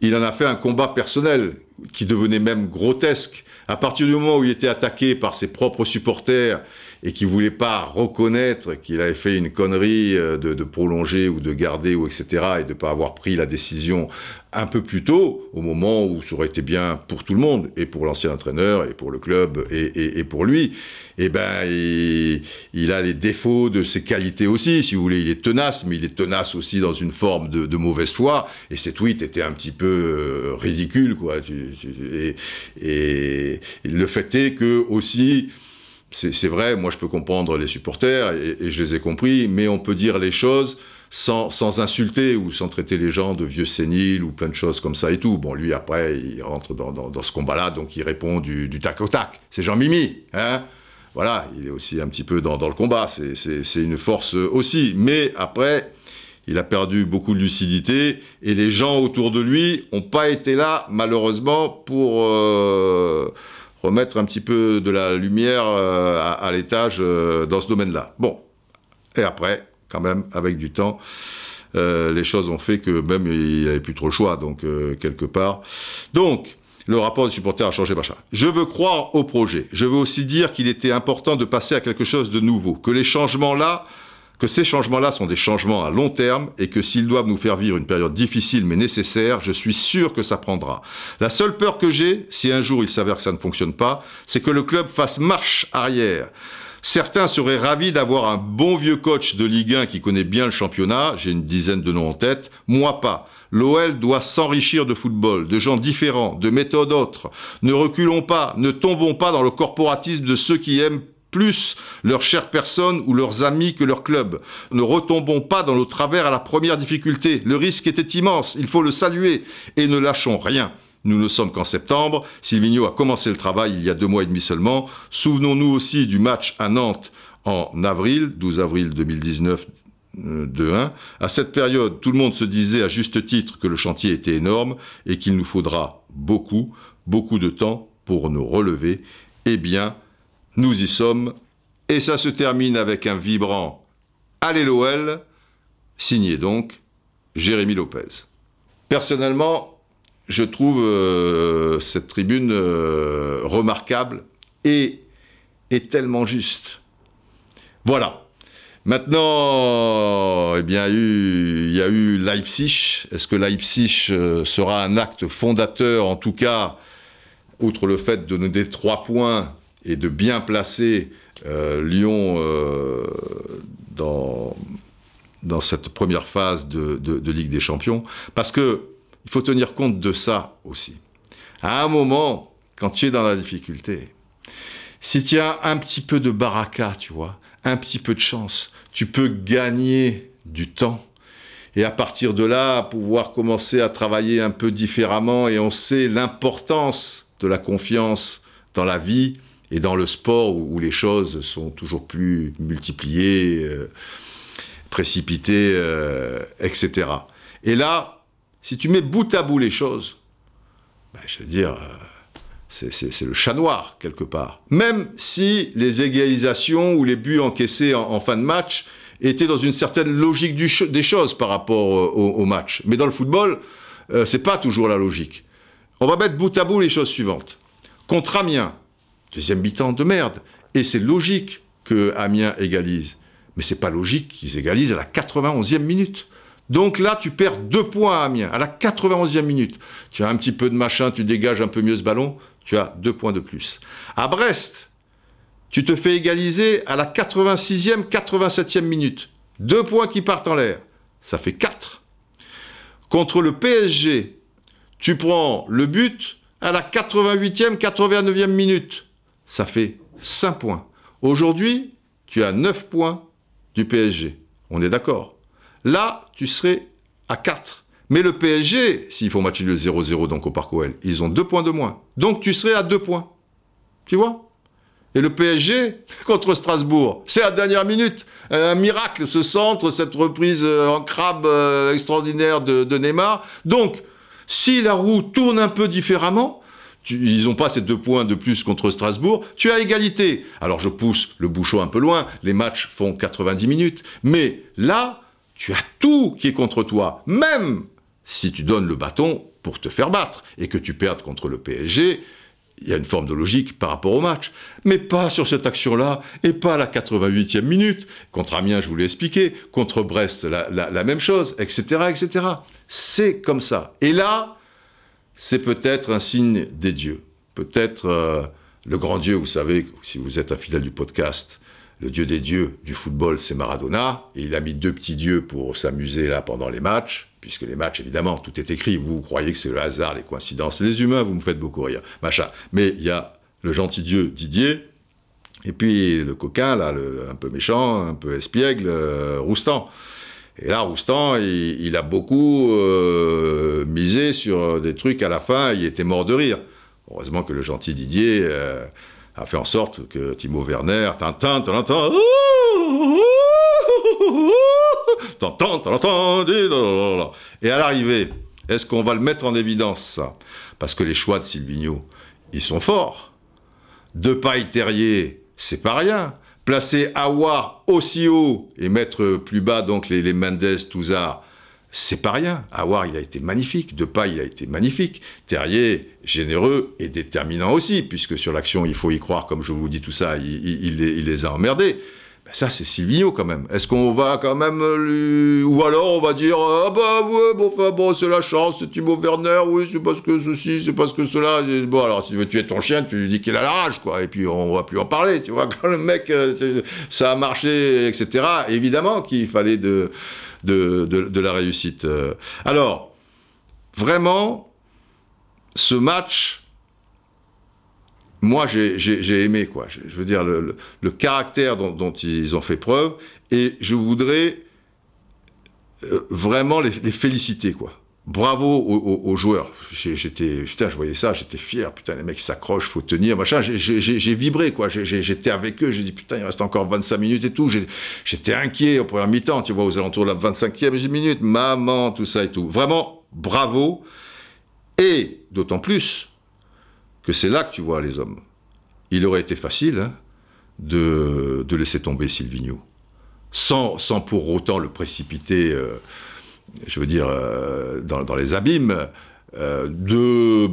il en a fait un combat personnel qui devenait même grotesque. À partir du moment où il était attaqué par ses propres supporters et qui voulait pas reconnaître qu'il avait fait une connerie euh, de, de, prolonger ou de garder ou etc. et de pas avoir pris la décision un peu plus tôt, au moment où ça aurait été bien pour tout le monde, et pour l'ancien entraîneur, et pour le club, et, et, et pour lui, eh ben, il, il, a les défauts de ses qualités aussi, si vous voulez. Il est tenace, mais il est tenace aussi dans une forme de, de mauvaise foi, et ses tweets étaient un petit peu euh, ridicules, quoi. Et, et, le fait est que aussi, c'est vrai, moi je peux comprendre les supporters et, je les ai compris, mais on peut dire les choses sans, sans, insulter ou sans traiter les gens de vieux séniles ou plein de choses comme ça et tout. Bon, lui après, il rentre dans, dans, ce combat-là, donc il répond du, tac au tac. C'est Jean-Mimi, hein Voilà, il est aussi un petit peu dans, dans le combat, c'est une force aussi. Mais après, il a perdu beaucoup de lucidité et les gens autour de lui n'ont pas été là, malheureusement, pour... Euh, remettre un petit peu de la lumière euh, à, l'étage euh, dans ce domaine-là. Bon, et après, quand même, avec du temps, euh, les choses ont fait que même il n'avait plus trop le choix, donc quelque part. Donc, le rapport des supporters a changé, machin. Je veux croire au projet. Je veux aussi dire qu'il était important de passer à quelque chose de nouveau, que les changements là que ces changements-là sont des changements à long terme et que s'ils doivent nous faire vivre une période difficile mais nécessaire, je suis sûr que ça prendra. La seule peur que j'ai, si un jour il s'avère que ça ne fonctionne pas, c'est que le club fasse marche arrière. Certains seraient ravis d'avoir un bon vieux coach de Ligue 1 qui connaît bien le championnat, j'ai une dizaine de noms en tête, moi pas. L'OL doit s'enrichir de football, de gens différents, de méthodes autres. Ne reculons pas, ne tombons pas dans le corporatisme de ceux qui aiment plus leurs chères personnes ou leurs amis que leur club. Ne retombons pas dans nos travers à la première difficulté. Le risque était immense, il faut le saluer, et ne lâchons rien. Nous ne sommes qu'en septembre. Silvino a commencé le travail il y a deux mois et demi seulement. Souvenons-nous aussi du match à Nantes en avril, 12 avril 2019, 2-1. Euh, à cette période, tout le monde se disait à juste titre que le chantier était énorme et qu'il nous faudra beaucoup, beaucoup de temps pour nous relever. Eh bien, nous y sommes, et ça se termine avec un vibrant Allez l'OL, signé donc Jérémy Lopez. Personnellement, je trouve euh, cette tribune euh, remarquable est, est tellement juste. Voilà. Maintenant, eh bien, il y a eu Leipzig. Est-ce que Leipzig euh, sera un acte fondateur, en tout cas, outre le fait de donner trois points et de bien placer euh, Lyon euh, dans, cette première phase de, de, Ligue des Champions Parce que il faut tenir compte de ça aussi. À un moment, quand tu es dans la difficulté, si tu as un petit peu de baraka, tu vois, un petit peu de chance, tu peux gagner du temps. Et à partir de là, pouvoir commencer à travailler un peu différemment. Et on sait l'importance de la confiance dans la vie et dans le sport où, les choses sont toujours plus multipliées, euh, précipitées, euh, etc. Et là, si tu mets bout à bout les choses, ben, je veux dire, euh, c'est le chat noir, quelque part. Même si les égalisations ou les buts encaissés en, fin de match étaient dans une certaine logique des choses par rapport au, match. Mais dans le football, euh, c'est pas toujours la logique. On va mettre bout à bout les choses suivantes. Contre Amiens, deuxième mi-temps de merde. Et c'est logique que Amiens égalise. Mais c'est pas logique qu'ils égalisent à la 91e minute. Donc là, tu perds deux points à Amiens, à la 91e minute. Tu as un petit peu de machin, tu dégages un peu mieux ce ballon, tu as deux points de plus. À Brest, tu te fais égaliser à la 86e, 87e minute. Deux points qui partent en l'air. Ça fait quatre. Contre le PSG, tu prends le but à la 88e, 89e minute. Ça fait cinq points. Aujourd'hui, tu as neuf points du PSG. On est d'accord Là, tu serais à 4. Mais le PSG, s'ils font match le 0-0 donc au Parc OL, ils ont 2 points de moins. Donc tu serais à 2 points. Tu vois? Et le PSG contre Strasbourg, c'est la dernière minute. Un miracle, ce centre, cette reprise euh, en crabe euh, extraordinaire de, Neymar. Donc, si la roue tourne un peu différemment, ils n'ont pas ces deux points de plus contre Strasbourg, tu as égalité. Alors je pousse le bouchon un peu loin, les matchs font 90 minutes. Mais là, tu as tout qui est contre toi, même si tu donnes le bâton pour te faire battre et que tu perdes contre le PSG. Il y a une forme de logique par rapport au match, mais pas sur cette action-là et pas à la 88e minute. Contre Amiens, je vous l'ai expliqué, contre Brest, la, même chose, etc., etc. C'est comme ça. Et là, c'est peut-être un signe des dieux. Peut-être euh, le grand Dieu, vous savez, si vous êtes un fidèle du podcast, le dieu des dieux du football, c'est Maradona, et il a mis deux petits dieux pour s'amuser là pendant les matchs, puisque les matchs, évidemment, tout est écrit. Vous, croyez que c'est le hasard, les coïncidences, les humains, vous me faites beaucoup rire, machin. Mais il y a le gentil dieu Didier, et puis le coquin, là, un peu méchant, un peu espiègle, euh, Roustan. Et là, Roustan, il, a beaucoup euh, misé sur des trucs à la fin, il était mort de rire. Heureusement que le gentil Didier... Euh, a fait en sorte que Timo Werner, Tintin, Tintin, et à l'arrivée, est-ce qu'on va le mettre en évidence, ça Parce que les choix de Silvino, ils sont forts. De paille terrier, c'est pas rien. Placer Awar aussi haut et mettre plus bas donc les, Mendes, Touzard, c'est pas rien. Awar, il a été magnifique. Depay, il a été magnifique. Terrier, généreux et déterminant aussi, puisque sur l'action, il faut y croire, comme je vous dis tout ça, il, les, a emmerdés. Ben ça, c'est Silvino quand même. Est-ce qu'on va quand même lui... Ou alors on va dire Ah bah ouais, bon, c'est la chance, c'est Thibaut Werner, oui, c'est parce que ceci, c'est parce que cela. Bon, alors si tu veux tuer ton chien, tu lui dis qu'il a la rage, quoi. Et puis on va plus en parler, tu vois. Quand le mec, euh, ça a marché, etc. Évidemment qu'il fallait de de, la réussite. Euh. Alors, vraiment, ce match, moi j'ai aimé, quoi. Je, veux dire, le, caractère dont, ils ont fait preuve, et je voudrais euh, vraiment les, féliciter, quoi bravo aux, joueurs. J'étais, putain, je voyais ça, j'étais fier. Putain, les mecs s'accrochent, faut tenir, machin. J'ai vibré, quoi. J'étais avec eux. J'ai dit, putain, il reste encore 25 minutes et tout. J'étais inquiet au premier mi-temps, tu vois, aux alentours de la 25e minute. Maman, tout ça et tout. Vraiment, bravo. Et d'autant plus que c'est là que tu vois les hommes. Il aurait été facile hein, de, laisser tomber Silvino. Sans, pour autant le précipiter. Euh, je veux dire, euh, dans, les abîmes, euh, de,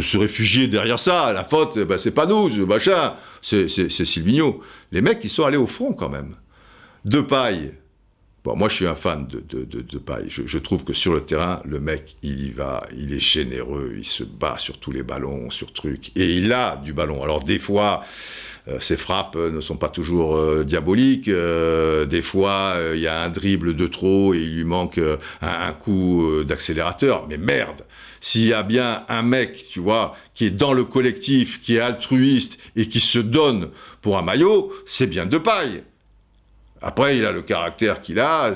se réfugier derrière ça. La faute, ben, c'est pas nous, machin, c'est Silvino. Les mecs, ils sont allés au front quand même. De paille. Bon, moi, je suis un fan de, de, paille. Je, trouve que sur le terrain, le mec, il y va, il est généreux, il se bat sur tous les ballons, sur trucs, et il a du ballon. Alors, des fois, euh, ses frappes euh, ne sont pas toujours euh, diaboliques. des fois, il y a un dribble de trop et il lui manque un coup d'accélérateur. Mais merde, s'il y a bien un mec, tu vois, qui est dans le collectif, qui est altruiste et qui se donne pour un maillot, c'est bien de paille. Après, il a le caractère qu'il a,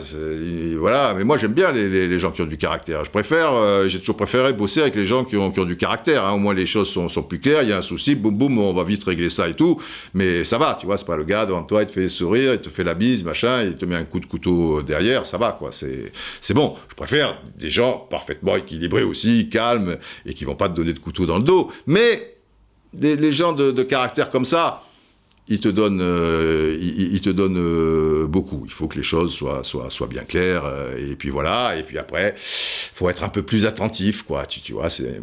voilà. Mais moi, j'aime bien les, gens qui ont du caractère. Je préfère, euh, j'ai toujours préféré bosser avec les gens qui ont, du caractère. Hein. Au moins, les choses sont, plus claires. Il y a un souci, boum boum, on va vite régler ça et tout. Mais ça va, tu vois. C'est pas le gars devant toi, il te fait sourire, il te fait la bise, machin, il te met un coup de couteau derrière. Ça va, quoi. C'est, bon. Je préfère des gens parfaitement équilibrés aussi, calmes et qui vont pas te donner de couteau dans le dos. Mais des, les gens de, de caractère comme ça il te donne, euh, il, te donne euh, beaucoup. Il faut que les choses soient, soient, soient bien claires. Euh, et puis voilà. Et puis après, faut être un peu plus attentif, quoi. Tu, vois, c'est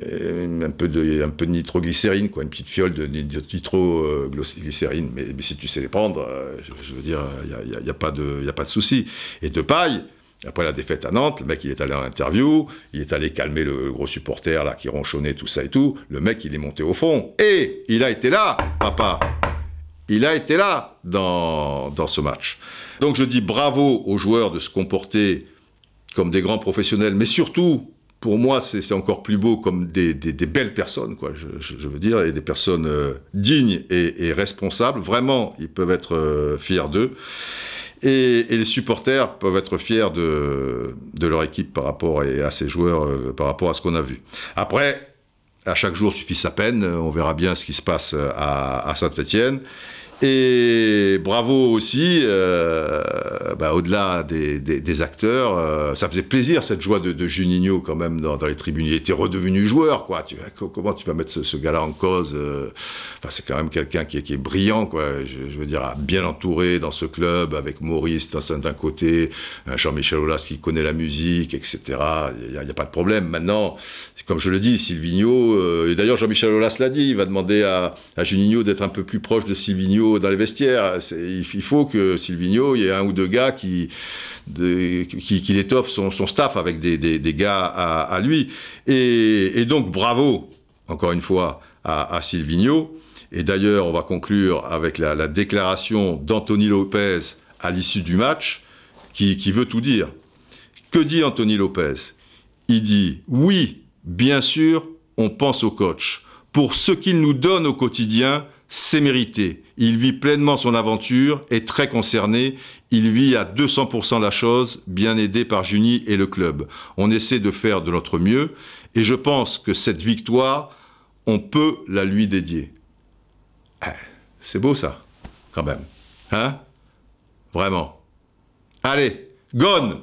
un peu de, un peu de nitroglycérine, quoi, une petite fiole de, nitroglycérine. Mais, si tu sais les prendre, je, veux dire, il n'y a, y a, pas de, y a pas de souci. Et de paille. Après la défaite à Nantes, le mec il est allé en interview, il est allé calmer le, gros supporter là qui ronchonnait tout ça et tout. Le mec il est monté au fond et il a été là, papa il a été là dans, dans ce match. Donc je dis bravo aux joueurs de se comporter comme des grands professionnels, mais surtout, pour moi, c'est encore plus beau comme des, des, belles personnes, quoi, je, veux dire, et des personnes euh, dignes et, et, responsables. Vraiment, ils peuvent être euh, fiers d'eux. Et, et, les supporters peuvent être fiers de, de leur équipe par rapport à ces joueurs, euh, par rapport à ce qu'on a vu. Après, à chaque jour suffit sa peine. On verra bien ce qui se passe à, à Saint-Etienne. Et bravo aussi, euh, bah, au-delà des, acteurs, euh, ça faisait plaisir cette joie de, de Juninho quand même dans, les tribunes. Il était redevenu joueur, quoi. Comment tu vas mettre ce, ce gars-là en cause euh, enfin, C'est quand même quelqu'un qui, est brillant, quoi. Je, veux dire, bien entouré dans ce club, avec Maurice d'un côté, Jean-Michel Aulas qui connaît la musique, etc. Il n'y a, pas de problème. Maintenant, comme je le dis, Silvino, et d'ailleurs Jean-Michel Aulas l'a dit, il va demander à, à Juninho d'être un peu plus proche de Silvino dans les vestiaires. Il faut que Silvino, il y ait un ou deux gars qui, de, qui, étoffe son, staff avec des, des, gars à, lui. Et, donc, bravo, encore une fois, à, à. Et d'ailleurs, on va conclure avec la, la déclaration d'Anthony Lopez à l'issue du match, qui, qui veut tout dire. Que dit Anthony Lopez? Il dit Oui, bien sûr, on pense au coach. Pour ce qu'il nous donne au quotidien, c'est mérité. Il vit pleinement son aventure, est très concerné, il vit à 200% la chose, bien aidé par Juni et le club. On essaie de faire de notre mieux, et je pense que cette victoire, on peut la lui dédier. Eh, c'est beau ça, quand même. Hein? Vraiment. Allez, gone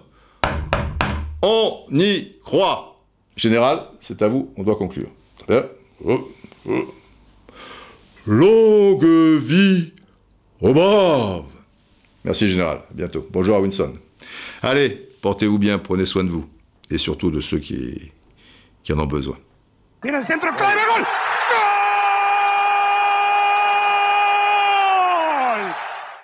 On y croit Général, c'est à vous, on doit conclure. Bien. Oh, oh. Longue vie au braves Merci Général, à bientôt. Bonjour à Winson. Allez, portez-vous bien, prenez soin de vous. Et surtout de ceux qui, qui en ont besoin. Viene el centro clave, gol